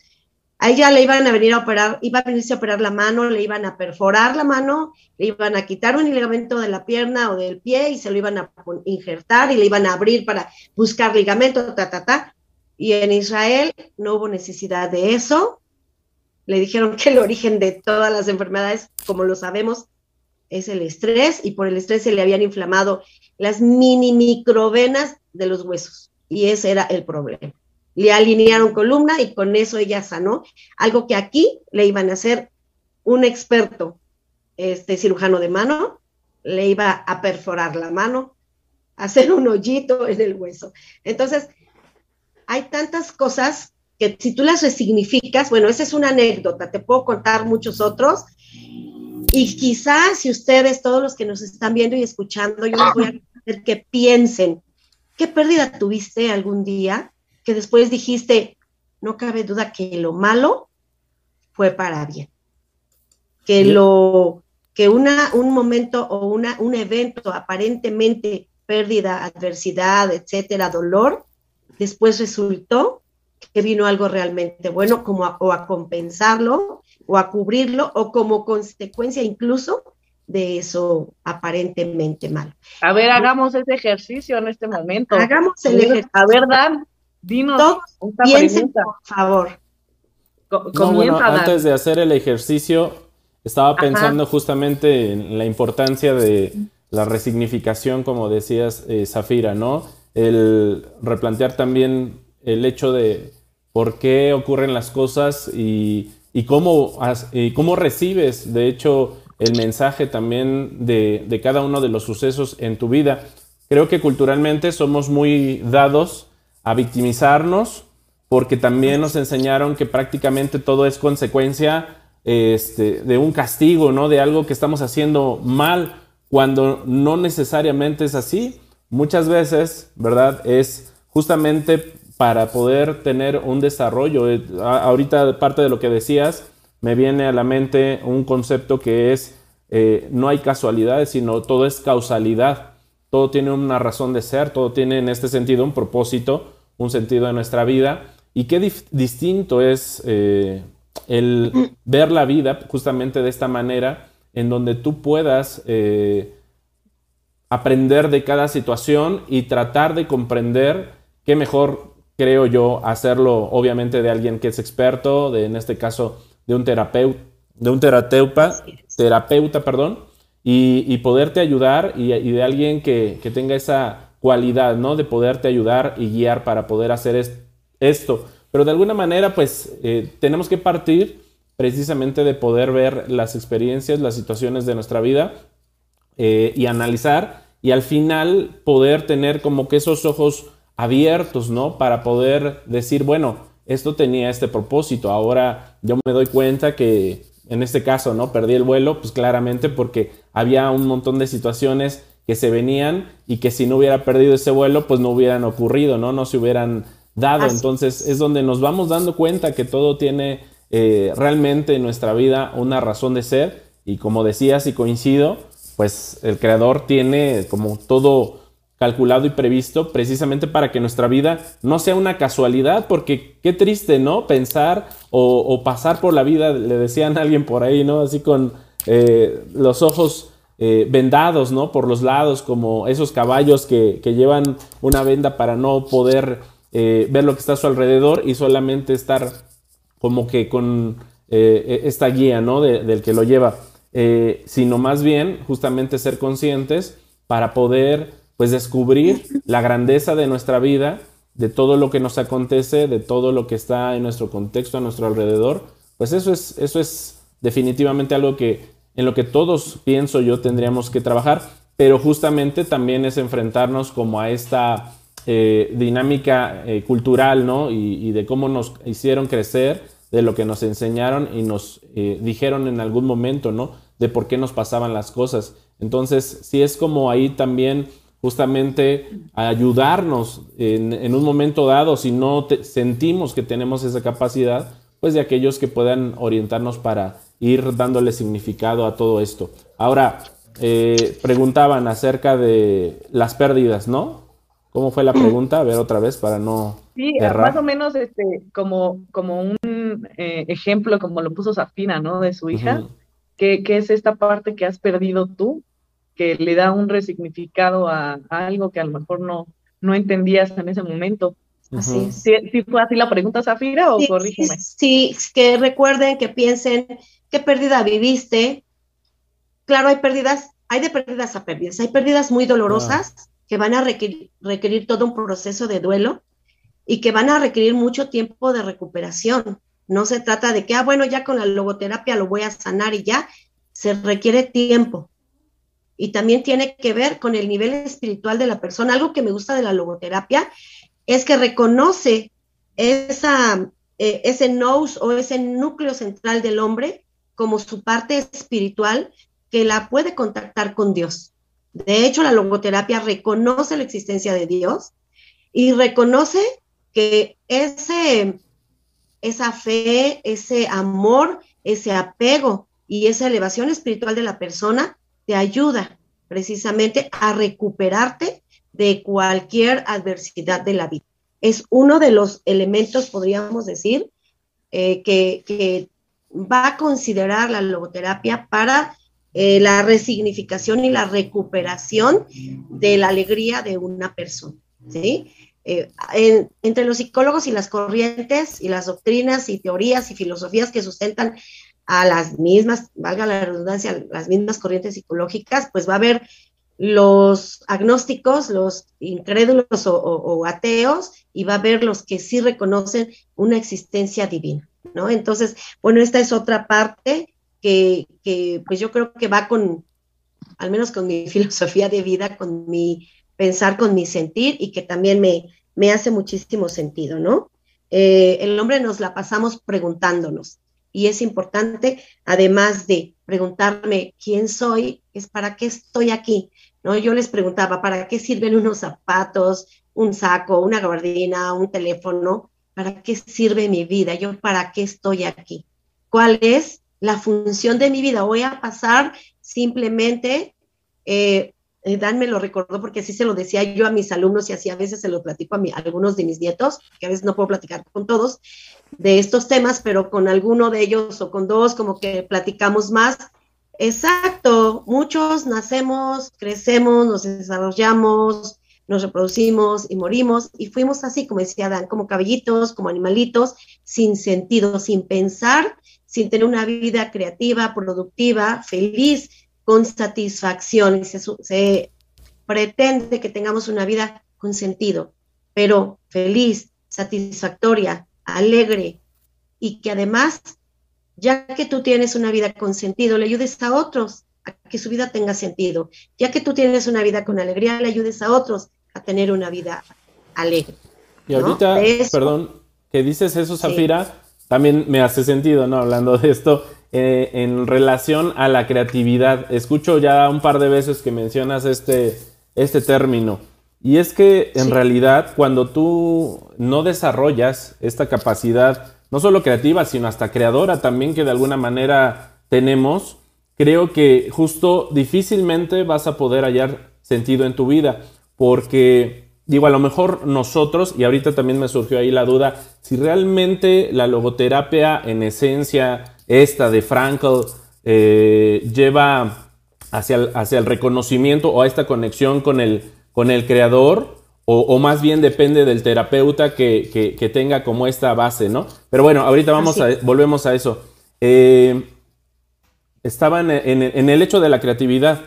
a ella le iban a venir a operar, iba a venirse a operar la mano, le iban a perforar la mano, le iban a quitar un ligamento de la pierna o del pie y se lo iban a injertar y le iban a abrir para buscar ligamento, ta, ta, ta. Y en Israel no hubo necesidad de eso. Le dijeron que el origen de todas las enfermedades, como lo sabemos, es el estrés y por el estrés se le habían inflamado las mini microvenas de los huesos. Y ese era el problema le alinearon columna y con eso ella sanó, algo que aquí le iban a hacer un experto este cirujano de mano, le iba a perforar la mano, hacer un hoyito en el hueso. Entonces, hay tantas cosas que si tú las resignificas, bueno, esa es una anécdota, te puedo contar muchos otros. Y quizás si ustedes, todos los que nos están viendo y escuchando, yo les voy a hacer que piensen, ¿qué pérdida tuviste algún día? Que después dijiste, no cabe duda que lo malo fue para bien. Que lo que una, un momento o una, un evento aparentemente pérdida, adversidad, etcétera, dolor, después resultó que vino algo realmente bueno, como o a compensarlo, o a cubrirlo, o como consecuencia incluso de eso aparentemente malo. A ver, hagamos ese ejercicio en este momento. Hagamos el ejercicio. A ver, Dan, Dinos, piensen, por favor. antes de hacer el ejercicio, estaba pensando justamente en la importancia de la resignificación, como decías, eh, Zafira, ¿no? El replantear también el hecho de por qué ocurren las cosas y, cómo, y cómo recibes, de hecho, el mensaje también de, de cada uno de los sucesos en tu vida. Creo que culturalmente somos muy dados a victimizarnos, porque también nos enseñaron que prácticamente todo es consecuencia este, de un castigo, ¿no? De algo que estamos haciendo mal, cuando no necesariamente es así. Muchas veces, ¿verdad? Es justamente para poder tener un desarrollo. Eh, ahorita parte de lo que decías, me viene a la mente un concepto que es, eh, no hay casualidades, sino todo es causalidad. Todo tiene una razón de ser, todo tiene en este sentido un propósito un sentido de nuestra vida. Y qué distinto es eh, el ver la vida justamente de esta manera, en donde tú puedas eh, aprender de cada situación y tratar de comprender qué mejor, creo yo, hacerlo obviamente de alguien que es experto, de, en este caso de un terapeuta, de un terapeuta, terapeuta, perdón, y, poderte ayudar y, de alguien que, tenga esa cualidad, ¿no? De poderte ayudar y guiar para poder hacer esto. Pero de alguna manera, pues, eh, tenemos que partir precisamente de poder ver las experiencias, las situaciones de nuestra vida eh, y analizar y al final poder tener como que esos ojos abiertos, ¿no? Para poder decir, bueno, esto tenía este propósito, ahora yo me doy cuenta que en este caso, ¿no? Perdí el vuelo, pues claramente porque había un montón de situaciones que se venían y que si no hubiera perdido ese vuelo, pues no hubieran ocurrido, ¿no? No se hubieran dado. Entonces es donde nos vamos dando cuenta que todo tiene eh, realmente en nuestra vida una razón de ser y como decías y coincido, pues el creador tiene como todo calculado y previsto precisamente para que nuestra vida no sea una casualidad, porque qué triste, ¿no? Pensar o, pasar por la vida, le decían a alguien por ahí, ¿no? Así con eh, los ojos eh, vendados, ¿no? Por los lados, como esos caballos que, llevan una venda para no poder eh, ver lo que está a su alrededor y solamente estar como que con e, esta guía, ¿no? del que lo lleva, sino más bien justamente ser conscientes para poder pues descubrir la grandeza de nuestra vida, de todo lo que nos acontece, de todo lo que está en nuestro contexto, a nuestro alrededor, pues eso es, eso es definitivamente algo que en lo que todos, pienso yo, tendríamos que trabajar, pero justamente también es enfrentarnos como a esta eh, dinámica eh, cultural, ¿no? Y, de cómo nos hicieron crecer, de lo que nos enseñaron y nos eh, dijeron en algún momento, ¿no? De por qué nos pasaban las cosas. Entonces, sí es como ahí también justamente ayudarnos en, un momento dado, si no sentimos que tenemos esa capacidad, pues de aquellos que puedan orientarnos para ir dándole significado a todo esto. Ahora, eh, preguntaban acerca de las pérdidas, ¿no? ¿Cómo fue la pregunta? A ver otra vez para no. Sí, más o menos este, como, como un eh, ejemplo, como lo puso Safina, ¿no? De su hija, que, que, es esta parte que has perdido tú que le da un resignificado a, algo que a lo mejor no, no entendías en ese momento. Así ¿Sí, fue así la pregunta, Zafira, o corrígeme? Sí, que recuerden, que piensen qué pérdida viviste. Claro, hay pérdidas, hay de pérdidas a pérdidas. Hay pérdidas muy dolorosas ah. que van a requerir, requerir todo un proceso de duelo y que van a requerir mucho tiempo de recuperación. No se trata de que, ah, bueno, ya con la logoterapia lo voy a sanar y ya. Se requiere tiempo y también tiene que ver con el nivel espiritual de la persona. Algo que me gusta de la logoterapia es que reconoce esa, eh, ese nous o ese núcleo central del hombre como su parte espiritual que la puede contactar con Dios. De hecho, la logoterapia reconoce la existencia de Dios y reconoce que ese, esa fe, ese amor, ese apego y esa elevación espiritual de la persona te ayuda precisamente a recuperarte de cualquier adversidad de la vida. Es uno de los elementos, podríamos decir, eh, que, va a considerar la logoterapia para eh, la resignificación y la recuperación de la alegría de una persona. ¿sí? Eh, entre los psicólogos y las corrientes y las doctrinas y teorías y filosofías que sustentan a las mismas, valga la redundancia, las mismas corrientes psicológicas, pues va a haber los agnósticos, los incrédulos o, ateos, y va a haber los que sí reconocen una existencia divina, ¿no? Entonces, bueno, esta es otra parte que, pues yo creo que va con, al menos con mi filosofía de vida, con mi pensar, con mi sentir, y que también me, me hace muchísimo sentido, ¿no? Eh, el hombre nos la pasamos preguntándonos, y es importante, además de preguntarme quién soy, es para qué estoy aquí. ¿No? Yo les preguntaba, ¿para qué sirven unos zapatos, un saco, una gabardina, un teléfono? ¿Para qué sirve mi vida? ¿Yo para qué estoy aquí? ¿Cuál es la función de mi vida? ¿Voy a pasar simplemente eh, eh, Dan me lo recordó porque así se lo decía yo a mis alumnos y así a veces se lo platico a, algunos de mis nietos, que a veces no puedo platicar con todos de estos temas, pero con alguno de ellos o con dos como que platicamos más. Exacto, muchos nacemos, crecemos, nos desarrollamos, nos reproducimos y morimos y fuimos así, como decía Dan, como cabellitos, como animalitos, sin sentido, sin pensar, sin tener una vida creativa, productiva, feliz, con satisfacción. Se, se pretende que tengamos una vida con sentido, pero feliz, satisfactoria, alegre y que además, ya que tú tienes una vida con sentido, le ayudes a otros a que su vida tenga sentido. Ya que tú tienes una vida con alegría, le ayudes a otros a tener una vida alegre. Y ahorita, perdón, que dices eso, Zafira, también me hace sentido, ¿no? Hablando de esto, eh, en relación a la creatividad. Escucho ya un par de veces que mencionas este, este término. Y es que en realidad cuando tú no desarrollas esta capacidad, no solo creativa, sino hasta creadora también que de alguna manera tenemos, creo que justo difícilmente vas a poder hallar sentido en tu vida. Porque digo, a lo mejor nosotros, y ahorita también me surgió ahí la duda, si realmente la logoterapia en esencia esta de Frankl eh, lleva hacia el, hacia el, reconocimiento o a esta conexión con el, con el creador, o, más bien depende del terapeuta que, tenga como esta base, ¿no? Pero bueno, ahorita vamos a, volvemos a eso. Eh, estaba en, en el hecho de la creatividad.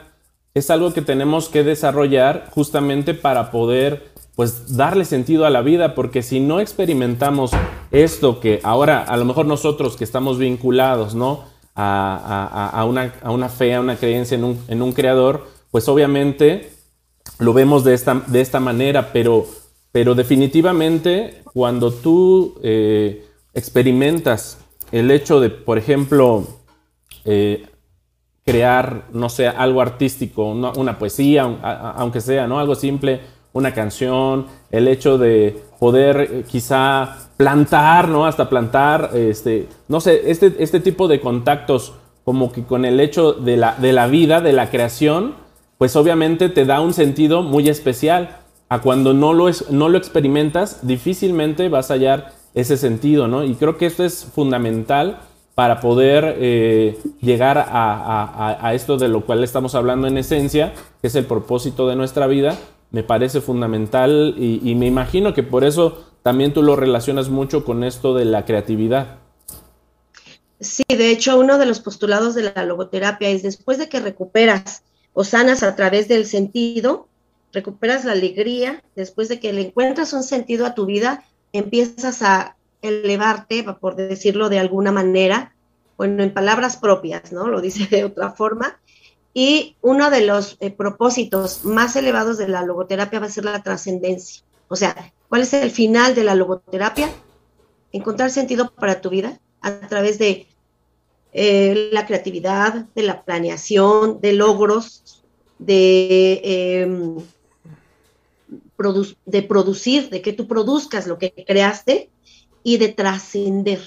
Es algo que tenemos que desarrollar justamente para poder pues darle sentido a la vida, porque si no experimentamos esto que ahora a lo mejor nosotros que estamos vinculados, ¿no? A, una, a una, fe, a una creencia en un, en un, creador, pues obviamente lo vemos de esta, de esta manera, pero, pero definitivamente cuando tú eh, experimentas el hecho de, por ejemplo, eh, crear, no sé, algo artístico, una, poesía, aunque sea, ¿no? Algo simple, una canción, el hecho de poder eh, quizá plantar, ¿no? Hasta plantar, este, no sé, este, este tipo de contactos como que con el hecho de la, de la vida, de la creación, pues obviamente te da un sentido muy especial. A cuando no lo, es, no lo experimentas, difícilmente vas a hallar ese sentido, ¿no? Y creo que esto es fundamental para poder eh, llegar a, a, esto de lo cual estamos hablando en esencia, que es el propósito de nuestra vida, me parece fundamental y, me imagino que por eso también tú lo relacionas mucho con esto de la creatividad. Sí, de hecho, uno de los postulados de la logoterapia es después de que recuperas o sanas a través del sentido, recuperas la alegría, después de que le encuentras un sentido a tu vida, empiezas a elevarte, por decirlo de alguna manera, bueno, en palabras propias, ¿no? Lo dice de otra forma, y uno de los eh, propósitos más elevados de la logoterapia va a ser la trascendencia. O sea, ¿cuál es el final de la logoterapia? Encontrar sentido para tu vida a través de eh, la creatividad, de la planeación, de logros, de, em, de producir, de que tú produzcas lo que creaste y de trascender.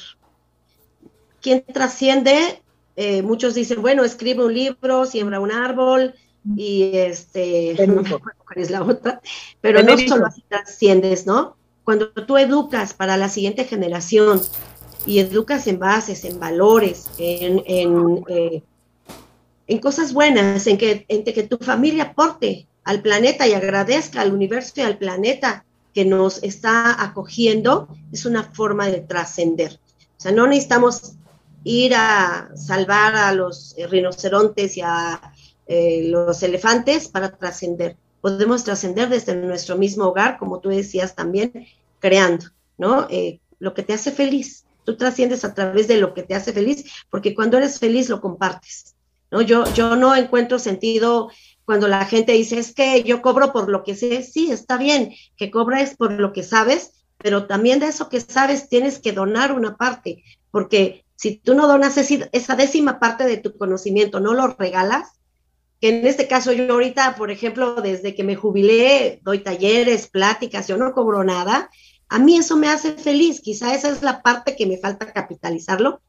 Quien trasciende eh, muchos dicen, bueno, escribe un libro, siembra un árbol y este, no me acuerdo cuál es la otra, pero no solo así trasciendes, ¿no? Cuando tú educas para la siguiente generación y educas en bases, en valores, en, eh, en cosas buenas, en que, en que tu familia aporte al planeta y agradezca al universo y al planeta que nos está acogiendo, es una forma de trascender. O sea, no necesitamos ir a salvar a los rinocerontes y a eh, los elefantes para trascender. Podemos trascender desde nuestro mismo hogar, como tú decías también, creando, ¿no? Eh, lo que te hace feliz. Tú trasciendes a través de lo que te hace feliz, porque cuando eres feliz lo compartes, ¿no? Yo, yo no encuentro sentido cuando la gente dice, es que yo cobro por lo que sé. Sí, está bien que cobres por lo que sabes, pero también de eso que sabes tienes que donar una parte, porque si tú no donas esa décima parte de tu conocimiento, no lo regalas, que en este caso yo ahorita, por ejemplo, desde que me jubilé, doy talleres, pláticas, yo no cobro nada, a mí eso me hace feliz, quizá esa es la parte que me falta capitalizarlo,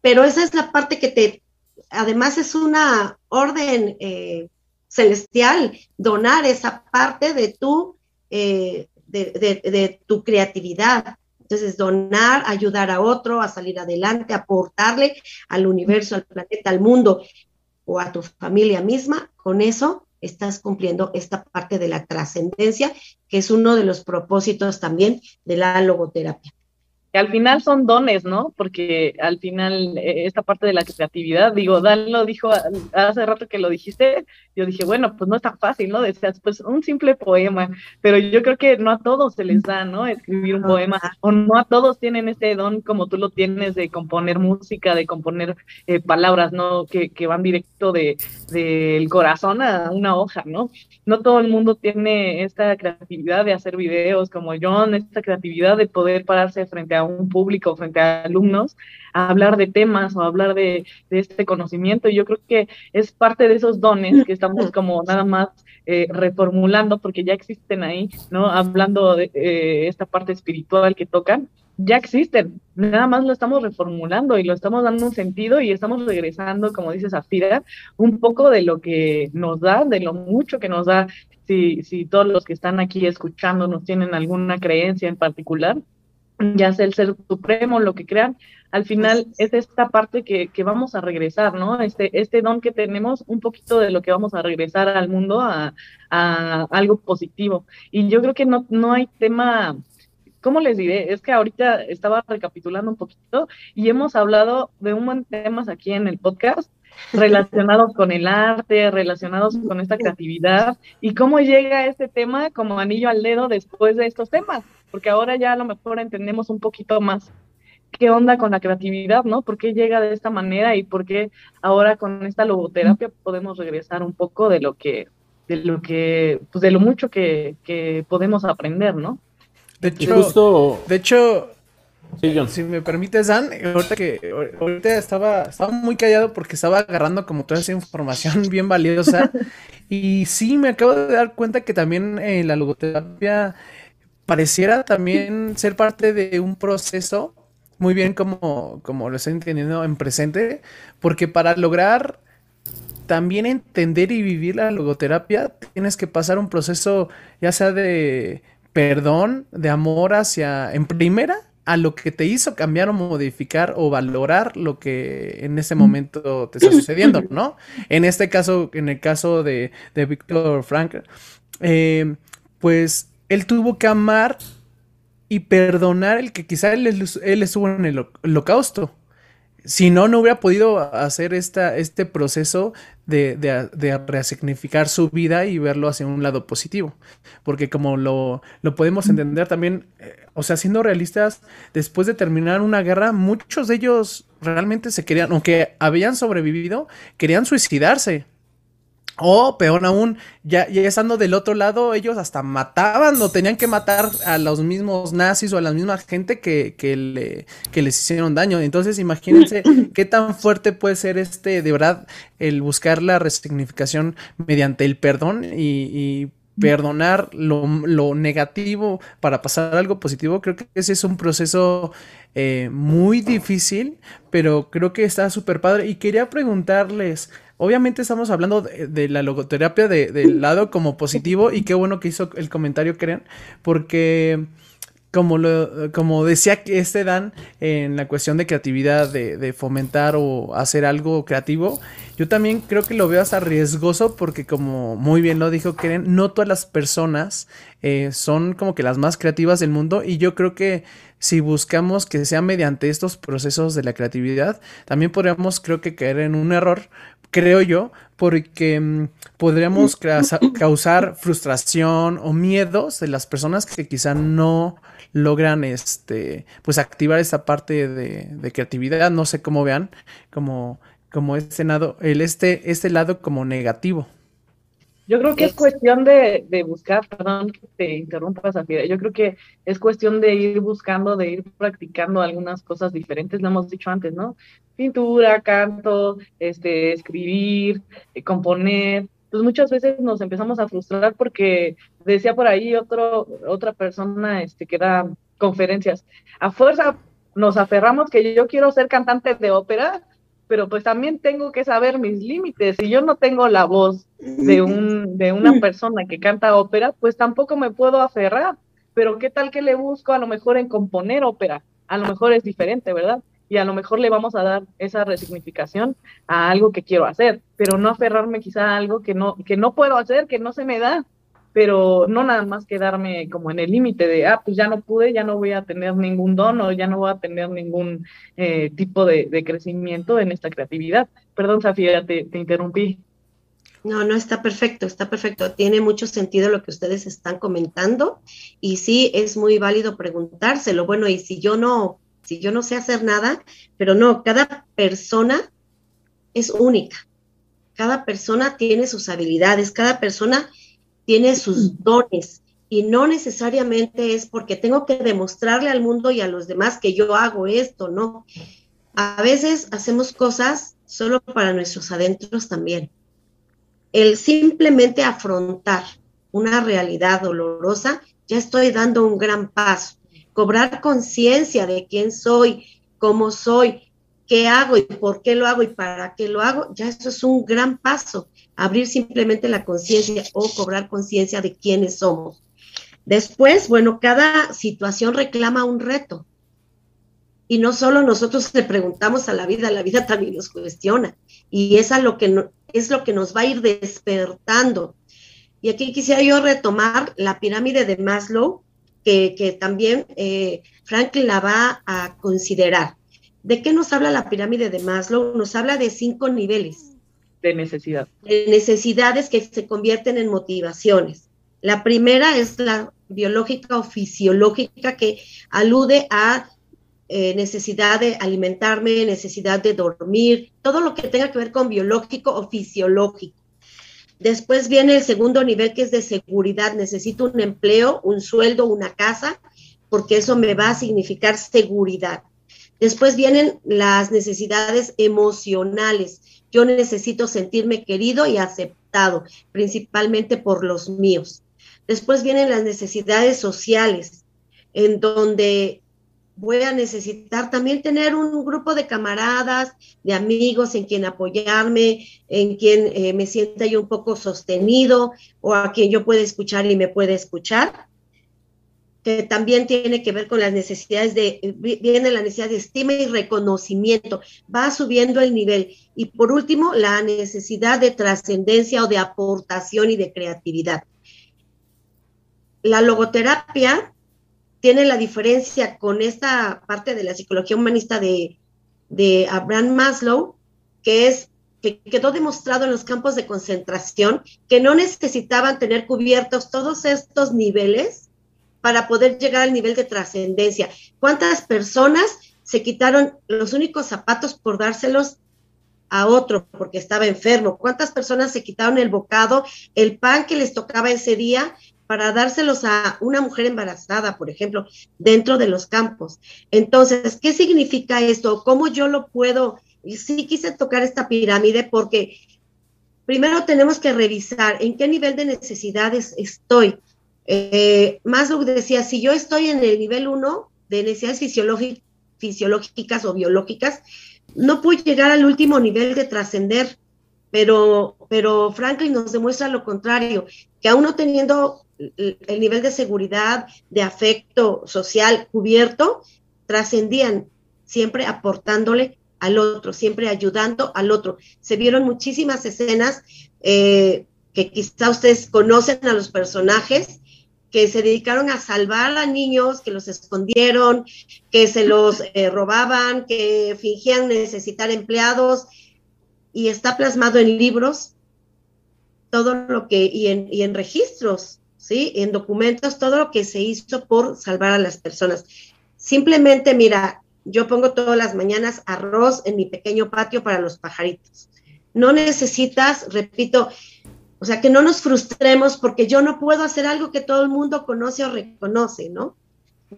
pero esa es la parte que te, además es una orden eh, celestial, donar esa parte de tu, eh, de, tu creatividad. Entonces, donar, ayudar a otro a salir adelante, aportarle al universo, al planeta, al mundo o a tu familia misma, con eso estás cumpliendo esta parte de la trascendencia, que es uno de los propósitos también de la logoterapia que al final son dones, ¿no? Porque al final eh, esta parte de la creatividad, digo, Dan lo dijo hace rato que lo dijiste, yo dije, bueno, pues no es tan fácil, ¿no? Decías, pues un simple poema, pero yo creo que no a todos se les da, ¿no? Escribir un poema, o no a todos tienen este don como tú lo tienes de componer música, de componer eh, palabras, ¿no? Que, que van directo del de, corazón a una hoja, ¿no? No todo el mundo tiene esta creatividad de hacer videos como John, esta creatividad de poder pararse frente a un público, frente a alumnos, a hablar de temas o hablar de, este conocimiento. Y yo creo que es parte de esos dones que estamos como nada más eh, reformulando porque ya existen ahí, ¿no? Hablando de eh, esta parte espiritual que tocan, ya existen, nada más lo estamos reformulando y lo estamos dando un sentido y estamos regresando, como dice Zafira, un poco de lo que nos da, de lo mucho que nos da, si, si todos los que están aquí escuchando nos tienen alguna creencia en particular, ya sea el ser supremo, lo que crean, al final es esta parte que, que, vamos a regresar, ¿no? Este, este don que tenemos, un poquito de lo que vamos a regresar al mundo a, a algo positivo. Y yo creo que no, no hay tema, ¿cómo les diré? Es que ahorita estaba recapitulando un poquito y hemos hablado de un montón de temas aquí en el podcast relacionados con el arte, relacionados con esta creatividad y cómo llega este tema como anillo al dedo después de estos temas porque ahora ya a lo mejor entendemos un poquito más qué onda con la creatividad, ¿no? ¿Por qué llega de esta manera y por qué ahora con esta logoterapia podemos regresar un poco de lo que, de lo que, pues de lo mucho que, que podemos aprender, ¿no? De hecho, de hecho, si me permites, Dan, ahorita que ahorita estaba, estaba muy callado porque estaba agarrando como toda esa información bien valiosa. y sí, me acabo de dar cuenta que también eh, la logoterapia pareciera también ser parte de un proceso, muy bien como, como lo estoy entendiendo en presente, porque para lograr también entender y vivir la logoterapia, tienes que pasar un proceso ya sea de perdón, de amor hacia, en primera, a lo que te hizo cambiar o modificar o valorar lo que en ese momento te está sucediendo, ¿no? En este caso, en el caso de, de Víctor Frank, eh, pues él tuvo que amar y perdonar el que quizá él, estuvo en el holocausto. Si no, no hubiera podido hacer esta, este proceso de, de, resignificar su vida y verlo hacia un lado positivo. Porque como lo, lo podemos entender también, eh, o sea, siendo realistas, después de terminar una guerra, muchos de ellos realmente se querían, aunque habían sobrevivido, querían suicidarse. O peor aún, ya, estando del otro lado, ellos hasta mataban o tenían que matar a los mismos nazis o a la misma gente que, que, le, que les hicieron daño. Entonces, imagínense qué tan fuerte puede ser este, de verdad, el buscar la resignificación mediante el perdón y, perdonar lo, lo, negativo para pasar algo positivo. Creo que ese es un proceso eh, muy difícil, pero creo que está súper padre. Y quería preguntarles. Obviamente estamos hablando de, la logoterapia del lado como positivo y qué bueno que hizo el comentario, creen, porque como, lo, como decía que este Dan en la cuestión de creatividad, de, fomentar o hacer algo creativo, yo también creo que lo veo hasta riesgoso porque como muy bien lo dijo Keren, no todas las personas eh, son como que las más creativas del mundo y yo creo que si buscamos que sea mediante estos procesos de la creatividad, también podríamos creo que caer en un error creo yo, porque mm, podríamos causar frustración o miedos de las personas que quizá no logran este pues activar esa parte de, creatividad. No sé cómo vean como como este lado el este este lado como negativo yo creo que es cuestión de, de, buscar, perdón que te interrumpa, Zafira, yo creo que es cuestión de ir buscando, de ir practicando algunas cosas diferentes, lo hemos dicho antes, ¿no? Pintura, canto, este, escribir, eh, componer, pues muchas veces nos empezamos a frustrar porque decía por ahí otro, otra persona este, que da conferencias, a fuerza nos aferramos que yo quiero ser cantante de ópera, pero pues también tengo que saber mis límites. Si yo no tengo la voz de, un, de una persona que canta ópera, pues tampoco me puedo aferrar. Pero ¿qué tal que le busco a lo mejor en componer ópera? A lo mejor es diferente, ¿verdad? Y a lo mejor le vamos a dar esa resignificación a algo que quiero hacer, pero no aferrarme quizá a algo que no, que no puedo hacer, que no se me da pero no nada más quedarme como en el límite de, ah, pues ya no pude, ya no voy a tener ningún don o ya no voy a tener ningún eh, tipo de, crecimiento en esta creatividad. Perdón, Safía, te, te interrumpí. No, no, está perfecto, está perfecto. Tiene mucho sentido lo que ustedes están comentando y sí es muy válido preguntárselo. Bueno, y si yo no, si yo no sé hacer nada, pero no, cada persona es única. Cada persona tiene sus habilidades, cada persona tiene sus dones y no necesariamente es porque tengo que demostrarle al mundo y a los demás que yo hago esto, no. A veces hacemos cosas solo para nuestros adentros también. El simplemente afrontar una realidad dolorosa, ya estoy dando un gran paso. Cobrar conciencia de quién soy, cómo soy, qué hago y por qué lo hago y para qué lo hago, ya eso es un gran paso abrir simplemente la conciencia o cobrar conciencia de quiénes somos. Después, bueno, cada situación reclama un reto. Y no solo nosotros le preguntamos a la vida, la vida también nos cuestiona. Y es, lo que es lo que nos va a ir despertando. Y aquí quisiera yo retomar la pirámide de Maslow, que, también eh, Franklin la va a considerar. ¿De qué nos habla la pirámide de Maslow? Nos habla de cinco niveles de necesidad. De necesidades que se convierten en motivaciones. La primera es la biológica o fisiológica que alude a eh, necesidad de alimentarme, necesidad de dormir, todo lo que tenga que ver con biológico o fisiológico. Después viene el segundo nivel que es de seguridad. Necesito un empleo, un sueldo, una casa, porque eso me va a significar seguridad. Después vienen las necesidades emocionales. Yo necesito sentirme querido y aceptado, principalmente por los míos. Después vienen las necesidades sociales, en donde voy a necesitar también tener un grupo de camaradas, de amigos en quien apoyarme, en quien eh, me sienta yo un poco sostenido o a quien yo pueda escuchar y me pueda escuchar que también tiene que ver con las necesidades de, viene la necesidad de estima y reconocimiento, va subiendo el nivel. Y por último, la necesidad de trascendencia o de aportación y de creatividad. La logoterapia tiene la diferencia con esta parte de la psicología humanista de, de Abraham Maslow, que es que quedó demostrado en los campos de concentración que no necesitaban tener cubiertos todos estos niveles para poder llegar al nivel de trascendencia. ¿Cuántas personas se quitaron los únicos zapatos por dárselos a otro porque estaba enfermo? ¿Cuántas personas se quitaron el bocado, el pan que les tocaba ese día para dárselos a una mujer embarazada, por ejemplo, dentro de los campos? Entonces, ¿qué significa esto? ¿Cómo yo lo puedo? Y sí quise tocar esta pirámide porque primero tenemos que revisar en qué nivel de necesidades estoy eh, Maslow decía, si yo estoy en el nivel 1 de necesidades fisiológicas o biológicas, no puedo llegar al último nivel de trascender, pero, pero Franklin nos demuestra lo contrario, que aún no teniendo el nivel de seguridad, de afecto social cubierto, trascendían, siempre aportándole al otro, siempre ayudando al otro. Se vieron muchísimas escenas eh, que quizá ustedes conocen a los personajes, que se dedicaron a salvar a niños, que los escondieron, que se los eh, robaban, que fingían necesitar empleados, y está plasmado en libros todo lo que, y en, y en registros, ¿sí? En documentos, todo lo que se hizo por salvar a las personas. Simplemente, mira, yo pongo todas las mañanas arroz en mi pequeño patio para los pajaritos. No necesitas, repito, o sea, que no nos frustremos porque yo no puedo hacer algo que todo el mundo conoce o reconoce, ¿no?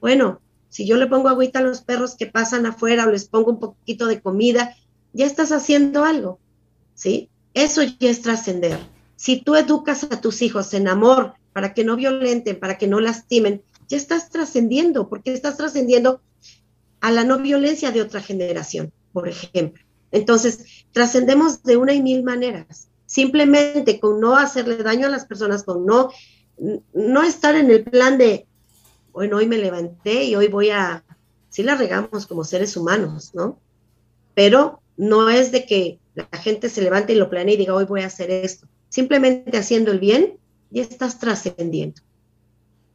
Bueno, si yo le pongo agüita a los perros que pasan afuera o les pongo un poquito de comida, ya estás haciendo algo, ¿sí? Eso ya es trascender. Si tú educas a tus hijos en amor para que no violenten, para que no lastimen, ya estás trascendiendo, porque estás trascendiendo a la no violencia de otra generación, por ejemplo. Entonces, trascendemos de una y mil maneras. Simplemente con no hacerle daño a las personas, con no, no estar en el plan de, bueno, hoy me levanté y hoy voy a, sí la regamos como seres humanos, ¿no? Pero no es de que la gente se levante y lo planee y diga, hoy voy a hacer esto. Simplemente haciendo el bien, y estás trascendiendo.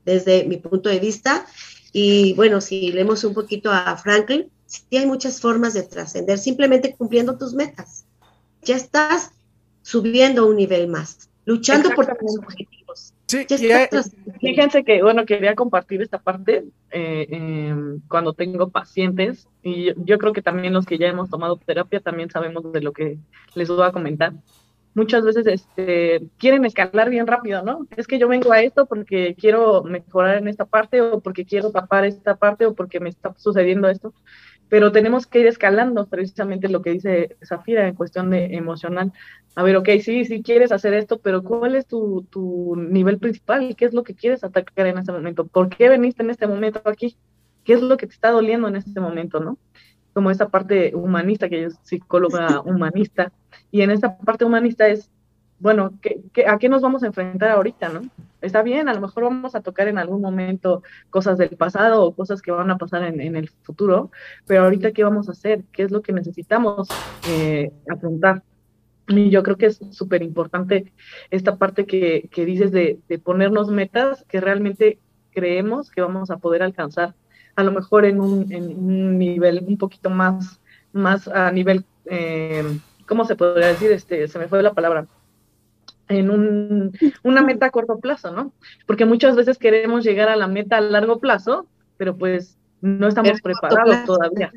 Desde mi punto de vista, y bueno, si leemos un poquito a Franklin, sí hay muchas formas de trascender, simplemente cumpliendo tus metas. Ya estás subiendo un nivel más, luchando por tus objetivos. Sí, fíjense que, bueno, quería compartir esta parte eh, em, cuando tengo pacientes, y yo, creo que también los que ya hemos tomado terapia también sabemos de lo que les voy a comentar muchas veces este, quieren escalar bien rápido, ¿no? Es que yo vengo a esto porque quiero mejorar en esta parte o porque quiero tapar esta parte o porque me está sucediendo esto, pero tenemos que ir escalando precisamente lo que dice Zafira en cuestión de emocional. A ver, ok, sí, sí quieres hacer esto, pero ¿cuál es tu, tu nivel principal? ¿Qué es lo que quieres atacar en este momento? ¿Por qué veniste en este momento aquí? ¿Qué es lo que te está doliendo en este momento, no? como esa parte humanista, que yo psicóloga humanista, y en esta parte humanista es, bueno, ¿qué, a qué nos vamos a enfrentar ahorita, no? Está bien, a lo mejor vamos a tocar en algún momento cosas del pasado o cosas que van a pasar en, el futuro, pero ahorita, ¿qué vamos a hacer? ¿Qué es lo que necesitamos eh, afrontar? Y yo creo que es súper importante esta parte que, que dices de, de ponernos metas que realmente creemos que vamos a poder alcanzar a lo mejor en un, en un nivel un poquito más, más a nivel, eh, ¿cómo se podría decir? Este, se me fue la palabra en un, una meta a corto plazo, ¿no? Porque muchas veces queremos llegar a la meta a largo plazo, pero pues no estamos preparados todavía.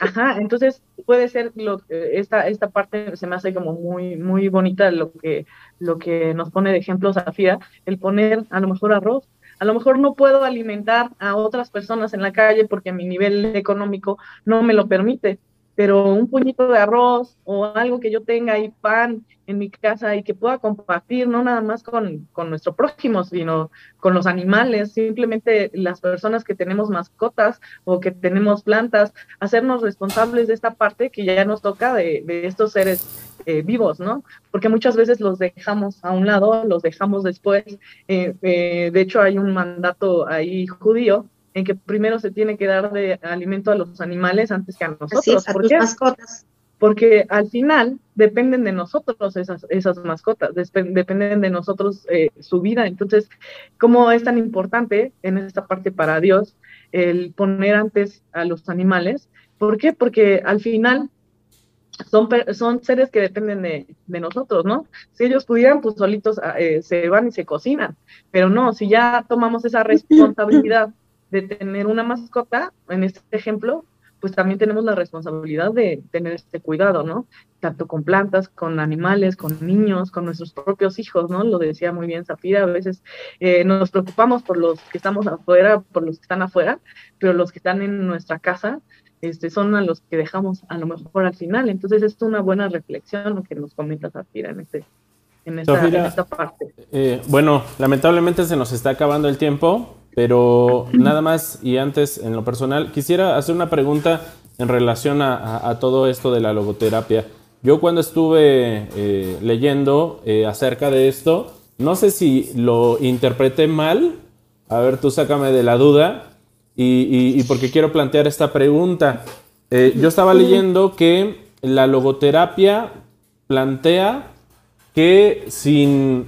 Ajá, entonces puede ser lo esta esta parte se me hace como muy muy bonita lo que lo que nos pone de ejemplo Zafira, el poner a lo mejor arroz a lo mejor no puedo alimentar a otras personas en la calle porque mi nivel económico no me lo permite, pero un puñito de arroz o algo que yo tenga ahí, pan en mi casa y que pueda compartir, no nada más con, con nuestro prójimo, sino con los animales, simplemente las personas que tenemos mascotas o que tenemos plantas, hacernos responsables de esta parte que ya nos toca de, de estos seres eh, vivos, ¿no? Porque muchas veces los dejamos a un lado, los dejamos después. Eh, eh, de hecho, hay un mandato ahí judío en que primero se tiene que dar de alimento a los animales antes que a nosotros. ¿Por qué? mascotas. Porque al final dependen de nosotros esas, esas mascotas, dependen de nosotros eh, su vida. Entonces, ¿cómo es tan importante en esta parte para Dios el poner antes a los animales? ¿Por qué? Porque al final son, son seres que dependen de, de, nosotros, ¿no? Si ellos pudieran, pues solitos ah, eh, se van y se cocinan, pero no, si ya tomamos esa responsabilidad de tener una mascota, en este ejemplo, pues también tenemos la responsabilidad de tener este cuidado, ¿no? Tanto con plantas, con animales, con niños, con nuestros propios hijos, ¿no? Lo decía muy bien Zafira, a veces eh, nos preocupamos por los que estamos afuera, por los que están afuera, pero los que están en nuestra casa este, son a los que dejamos a lo mejor al final. Entonces, es una buena reflexión lo que nos comenta Zafira en, este, en, esta, parte. Eh, bueno, lamentablemente se nos está acabando el tiempo. Pero nada más y antes, en lo personal, quisiera hacer una pregunta en relación a, todo esto de la logoterapia. Yo cuando estuve eh, leyendo eh, acerca de esto, no sé si lo interpreté mal. A ver, tú sácame de la duda. Y, porque quiero plantear esta pregunta. Eh, yo estaba leyendo que la logoterapia plantea que sin,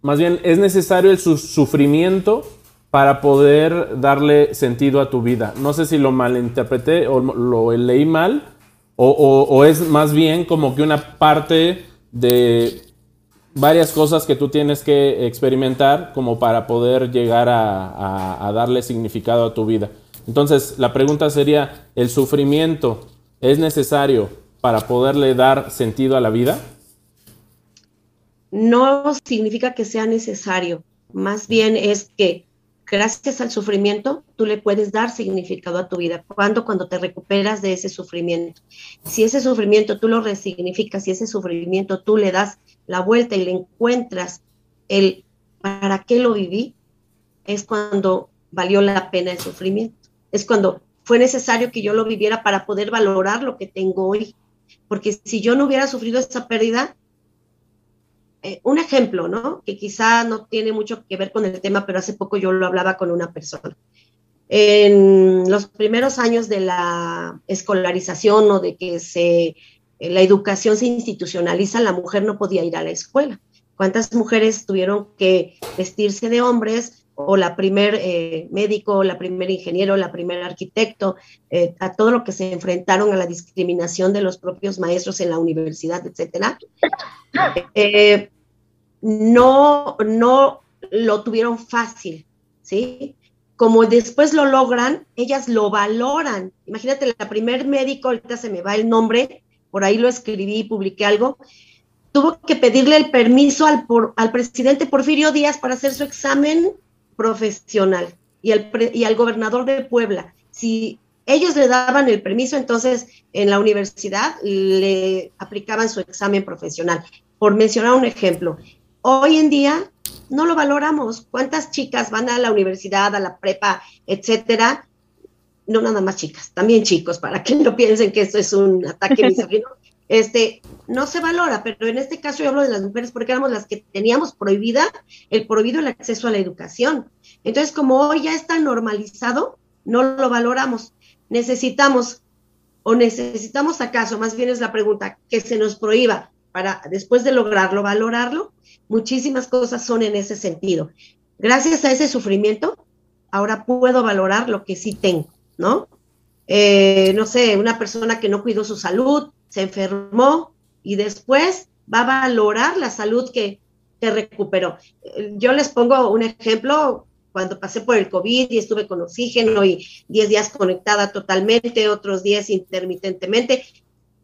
más bien es necesario el sufrimiento para poder darle sentido a tu vida. No sé si lo malinterpreté o lo leí mal, o, es más bien como que una parte de varias cosas que tú tienes que experimentar como para poder llegar a, darle significado a tu vida. Entonces, la pregunta sería, ¿el sufrimiento es necesario para poderle dar sentido a la vida? No significa que sea necesario, más bien es que gracias al sufrimiento, tú le puedes dar significado a tu vida. Cuando Cuando te recuperas de ese sufrimiento. Si ese sufrimiento tú lo resignificas, si ese sufrimiento tú le das la vuelta y le encuentras el para qué lo viví, es cuando valió la pena el sufrimiento. Es cuando fue necesario que yo lo viviera para poder valorar lo que tengo hoy. porque si yo no hubiera sufrido esa pérdida, eh, un ejemplo, ¿no? Que quizá no tiene mucho que ver con el tema, pero hace poco yo lo hablaba con una persona. En los primeros años de la escolarización o de que se, eh, la educación se institucionaliza, la mujer no podía ir a la escuela. ¿Cuántas mujeres tuvieron que vestirse de hombres o la primer eh, médico, la primer ingeniero, la primer arquitecto, eh, a todo lo que se enfrentaron a la discriminación de los propios maestros en la universidad, etcétera, eh, no, no lo tuvieron fácil, ¿sí? Como después lo logran, ellas lo valoran. Imagínate, la primer médico, ahorita se me va el nombre, por ahí lo escribí y publiqué algo, tuvo que pedirle el permiso al, al presidente Porfirio Díaz para hacer su examen profesional y, el y al gobernador de Puebla. Si ellos le daban el permiso, entonces en la universidad le aplicaban su examen profesional. Por mencionar un ejemplo, hoy en día no lo valoramos. ¿Cuántas chicas van a la universidad, a la prepa, etcétera? No nada más chicas, también chicos, para que no piensen que esto es un ataque misógino. Este, no se valora, pero en este caso yo hablo de las mujeres porque éramos las que teníamos prohibida el prohibido el acceso a la educación. Entonces, como hoy ya está normalizado, no lo valoramos. Necesitamos, o necesitamos acaso, más bien es la pregunta, que se nos prohíba para después de lograrlo, valorarlo. Muchísimas cosas son en ese sentido. Gracias a ese sufrimiento, ahora puedo valorar lo que sí tengo, ¿no? Eh, no sé, una persona que no cuidó su salud, se enfermó y después va a valorar la salud que, te recuperó. Yo les pongo un ejemplo, cuando pasé por el COVID y estuve con oxígeno y 10 días conectada totalmente, otros 10 intermitentemente.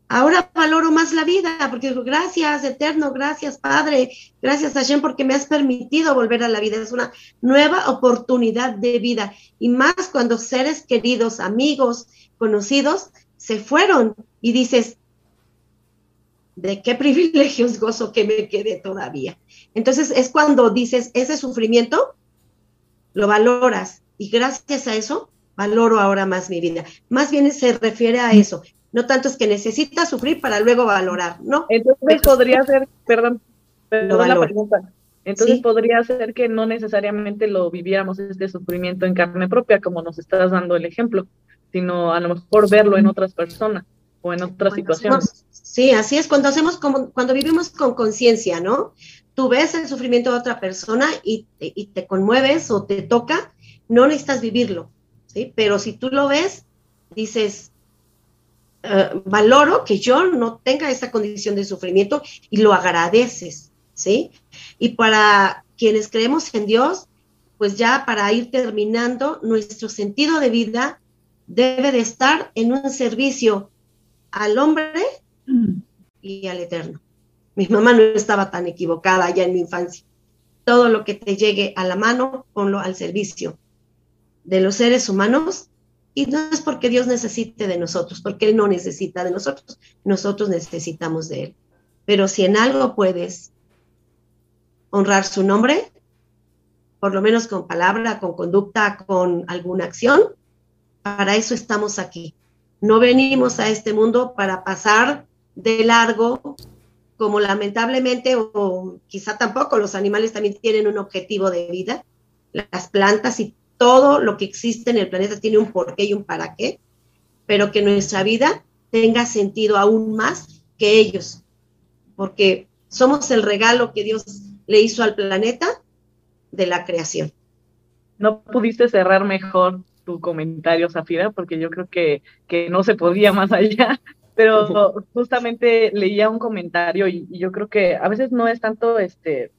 Ahora valoro más la vida porque digo, gracias, eterno, gracias, Padre, gracias, Hashem, porque me has permitido volver a la vida. Es una nueva oportunidad de vida. Y más cuando seres queridos, amigos, conocidos, se fueron y dices, de qué privilegios gozo que me quede todavía. Entonces es cuando dices, ese sufrimiento lo valoras y gracias a eso valoro ahora más mi vida. Más bien se refiere a eso. No tanto es que necesitas sufrir para luego valorar, ¿no? Entonces podría ser, perdón, perdón la pregunta. Entonces podría ser que no necesariamente lo viviéramos este sufrimiento en carne propia, como nos estás dando el ejemplo, sino a lo mejor verlo en otras personas o en otras situaciones. Sí, así es, cuando hacemos como, cuando vivimos con conciencia, ¿no? Tú ves el sufrimiento de otra persona y, te conmueves o te toca, no necesitas vivirlo, ¿sí? Pero si tú lo ves, dices, eh, valoro que yo no tenga esa condición de sufrimiento y lo agradeces, ¿sí? Y para quienes creemos en Dios, pues ya para ir terminando, nuestro sentido de vida debe de estar en un servicio al hombre y al eterno. Mi mamá no estaba tan equivocada ya en mi infancia. Todo lo que te llegue a la mano, ponlo al servicio de los seres humanos. Y no es porque Dios necesite de nosotros, porque Él no necesita de nosotros, nosotros necesitamos de Él. Pero si en algo puedes honrar su nombre, por lo menos con palabra, con conducta, con alguna acción, para eso estamos aquí. No venimos a este mundo para pasar de largo, como lamentablemente, o quizá tampoco, los animales también tienen un objetivo de vida. Las plantas y todo lo que existe en el planeta tiene un porqué y un para qué, pero que nuestra vida tenga sentido aún más que ellos, porque somos el regalo que Dios le hizo al planeta de la creación. No pudiste cerrar mejor tu comentario, Zafira, porque yo creo que, que no se podía más allá. Pero justamente leía un comentario y, yo creo que a veces no es tanto, este,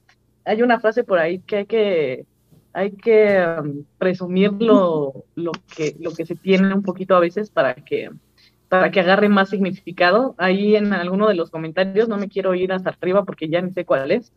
hay una frase por ahí que hay que, hay que um, presumir lo, lo, que, lo que se tiene un poquito a veces para que, para que agarre más significado. Ahí en alguno de los comentarios, no me quiero ir hasta arriba porque ya no sé cuál es,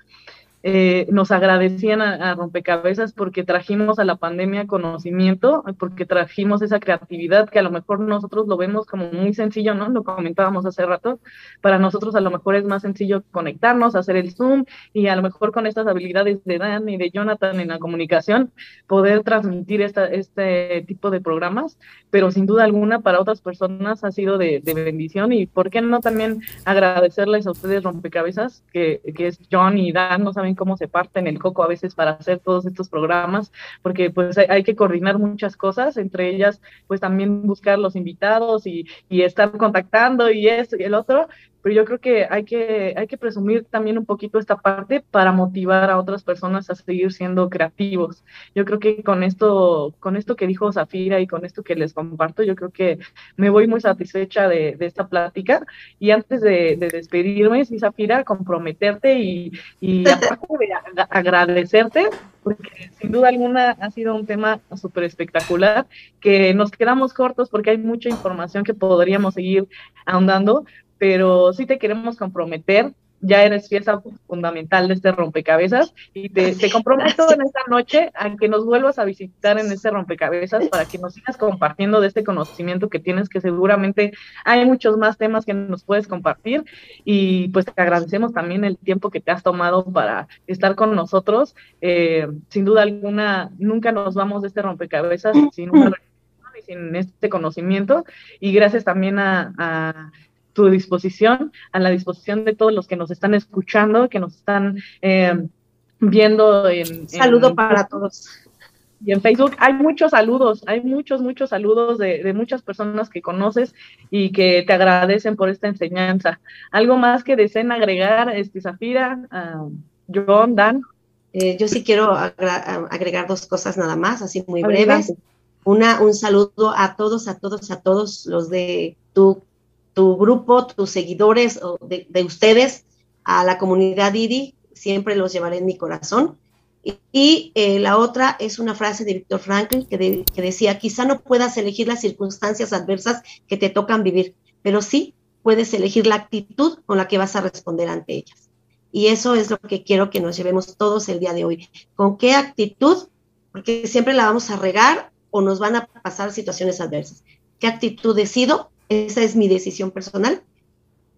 eh, nos agradecían a, rompecabezas porque trajimos a la pandemia conocimiento, porque trajimos esa creatividad que a lo mejor nosotros lo vemos como muy sencillo, ¿no? Lo comentábamos hace rato, para nosotros a lo mejor es más sencillo conectarnos, hacer el Zoom y a lo mejor con estas habilidades de Dan y de Jonathan en la comunicación, poder transmitir esta, este tipo de programas, pero sin duda alguna para otras personas ha sido de, bendición. Y por qué no también agradecerles a ustedes rompecabezas, que, que es John y Dan, no saben cómo se parten el coco a veces para hacer todos estos programas, porque pues hay, que coordinar muchas cosas, entre ellas pues también buscar los invitados y, estar contactando y eso y el otro, pero yo creo que hay que, hay que presumir también un poquito esta parte para motivar a otras personas a seguir siendo creativos. Yo creo que con esto, con esto que dijo Zafira y con esto que les comparto, yo creo que me voy muy satisfecha de, esta plática. Y antes de, despedirme, sí, Zafira, comprometerte y, y aparte de agradecerte, porque sin duda alguna ha sido un tema súper espectacular, que nos quedamos cortos porque hay mucha información que podríamos seguir ahondando, pero sí te queremos comprometer. Ya eres pieza fundamental de este rompecabezas y te, te comprometo en esta noche a que nos vuelvas a visitar en este rompecabezas para que nos sigas compartiendo de este conocimiento que tienes, que seguramente hay muchos más temas que nos puedes compartir. Y pues te agradecemos también el tiempo que te has tomado para estar con nosotros. Eh, sin duda alguna, nunca nos vamos de este rompecabezas sin una y sin este conocimiento. Y gracias también a tu disposición, a la disposición de todos los que nos están escuchando, que nos están eh, viendo en... Saludo para todos. Y en Facebook hay muchos saludos, hay muchos, muchos saludos de, muchas personas que conoces y que te agradecen por esta enseñanza. ¿Algo más que deseen agregar, este, Zafira, John, Dan? Eh, yo sí quiero agregar dos cosas nada más, así muy breves. Una, un saludo a todos, a todos, a todos los de tu tu grupo, tus seguidores o de, ustedes, a la comunidad IDI, siempre los llevaré en mi corazón. Y, eh, la otra es una frase de Víctor Franklin que, que decía, quizá no puedas elegir las circunstancias adversas que te tocan vivir, pero sí puedes elegir la actitud con la que vas a responder ante ellas. Y eso es lo que quiero que nos llevemos todos el día de hoy. ¿Con qué actitud? Porque siempre la vamos a regar o nos van a pasar situaciones adversas. ¿Qué actitud decido esa es mi decisión personal.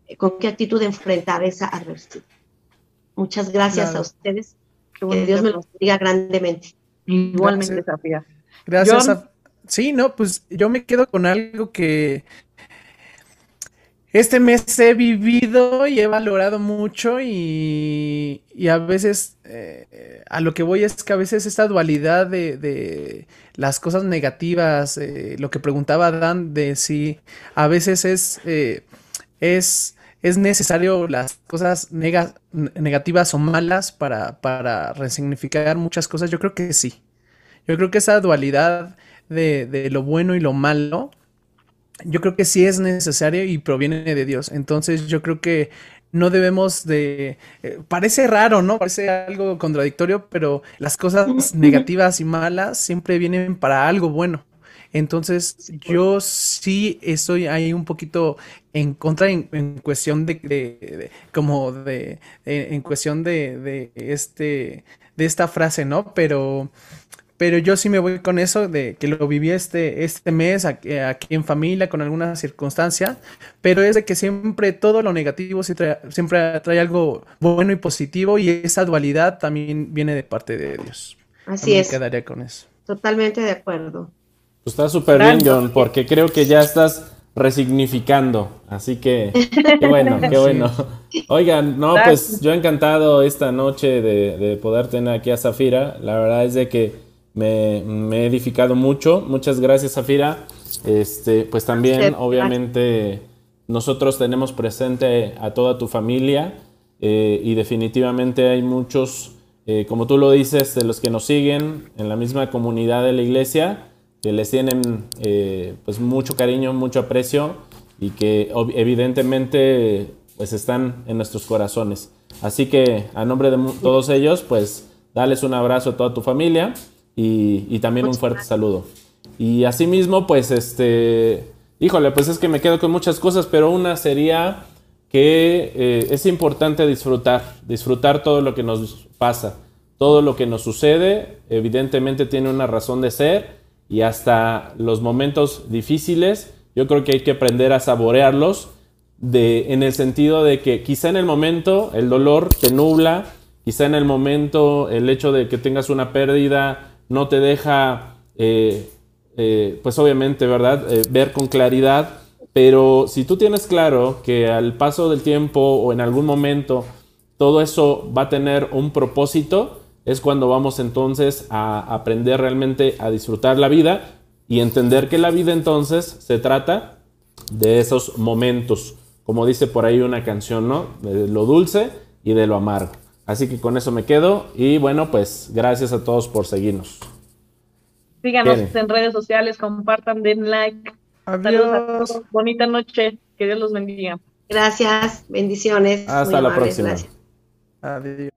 Eh, ¿Con qué actitud enfrentar esa adversidad? Muchas gracias a ustedes. Que Dios me los diga grandemente. Igualmente, Sofía. Gracias. Sí, no, pues yo me quedo con algo que este mes he vivido y he valorado mucho y, a veces eh, a lo que voy es que a veces esta dualidad de, las cosas negativas, eh, lo que preguntaba Dan de si a veces es, eh, es, es necesario las cosas negativas o malas para, para resignificar muchas cosas, yo creo que sí. Yo creo que esa dualidad de, de lo bueno y lo malo yo creo que sí es necesario y proviene de Dios. Entonces yo creo que no debemos de... Eh, parece raro, ¿no? Parece algo contradictorio, pero las cosas negativas y malas siempre vienen para algo bueno. Entonces yo sí estoy ahí un poquito en contra en, cuestión de, como de, en cuestión de, de este de esta frase, ¿no? Pero pero yo sí me voy con eso de que lo viví este, este mes aquí, en familia con alguna circunstancia, pero es de que siempre todo lo negativo siempre trae algo bueno y positivo y esa dualidad también viene de parte de Dios. Así es. Me quedaría con eso. Totalmente de acuerdo. Pues está súper bien, John, porque creo que ya estás resignificando. Así que, qué bueno, qué bueno. Oigan, no, pues yo encantado esta noche de, de poder tener aquí a Zafira. La verdad es de que me, he edificado mucho. Muchas gracias, Zafira. Este, pues también, obviamente, nosotros tenemos presente a toda tu familia eh, y definitivamente hay muchos, eh, como tú lo dices, de los que nos siguen en la misma comunidad de la iglesia, que les tienen eh, pues mucho cariño, mucho aprecio y que evidentemente pues están en nuestros corazones. Así que a nombre de todos ellos, pues dales un abrazo a toda tu familia y, también un fuerte saludo. Y asimismo, pues este, híjole, pues es que me quedo con muchas cosas, pero una sería, que eh, es importante disfrutar, disfrutar todo lo que nos pasa, todo lo que nos sucede, evidentemente tiene una razón de ser y hasta los momentos difíciles, yo creo que hay que aprender a saborearlos de, en el sentido de que quizá en el momento el dolor te nubla, quizá en el momento el hecho de que tengas una pérdida no te deja, eh, eh, pues obviamente, ¿verdad?, ver con claridad pero si tú tienes claro que al paso del tiempo o en algún momento todo eso va a tener un propósito, es cuando vamos entonces a aprender realmente a disfrutar la vida y entender que la vida entonces se trata de esos momentos, como dice por ahí una canción, ¿no? De lo dulce y de lo amargo. Así que con eso me quedo y bueno, pues gracias a todos por seguirnos. Síganos en redes sociales, compartan, den like. Adiós. Bonita noche. Que Dios los bendiga. Gracias. Bendiciones. Hasta la próxima. Adiós.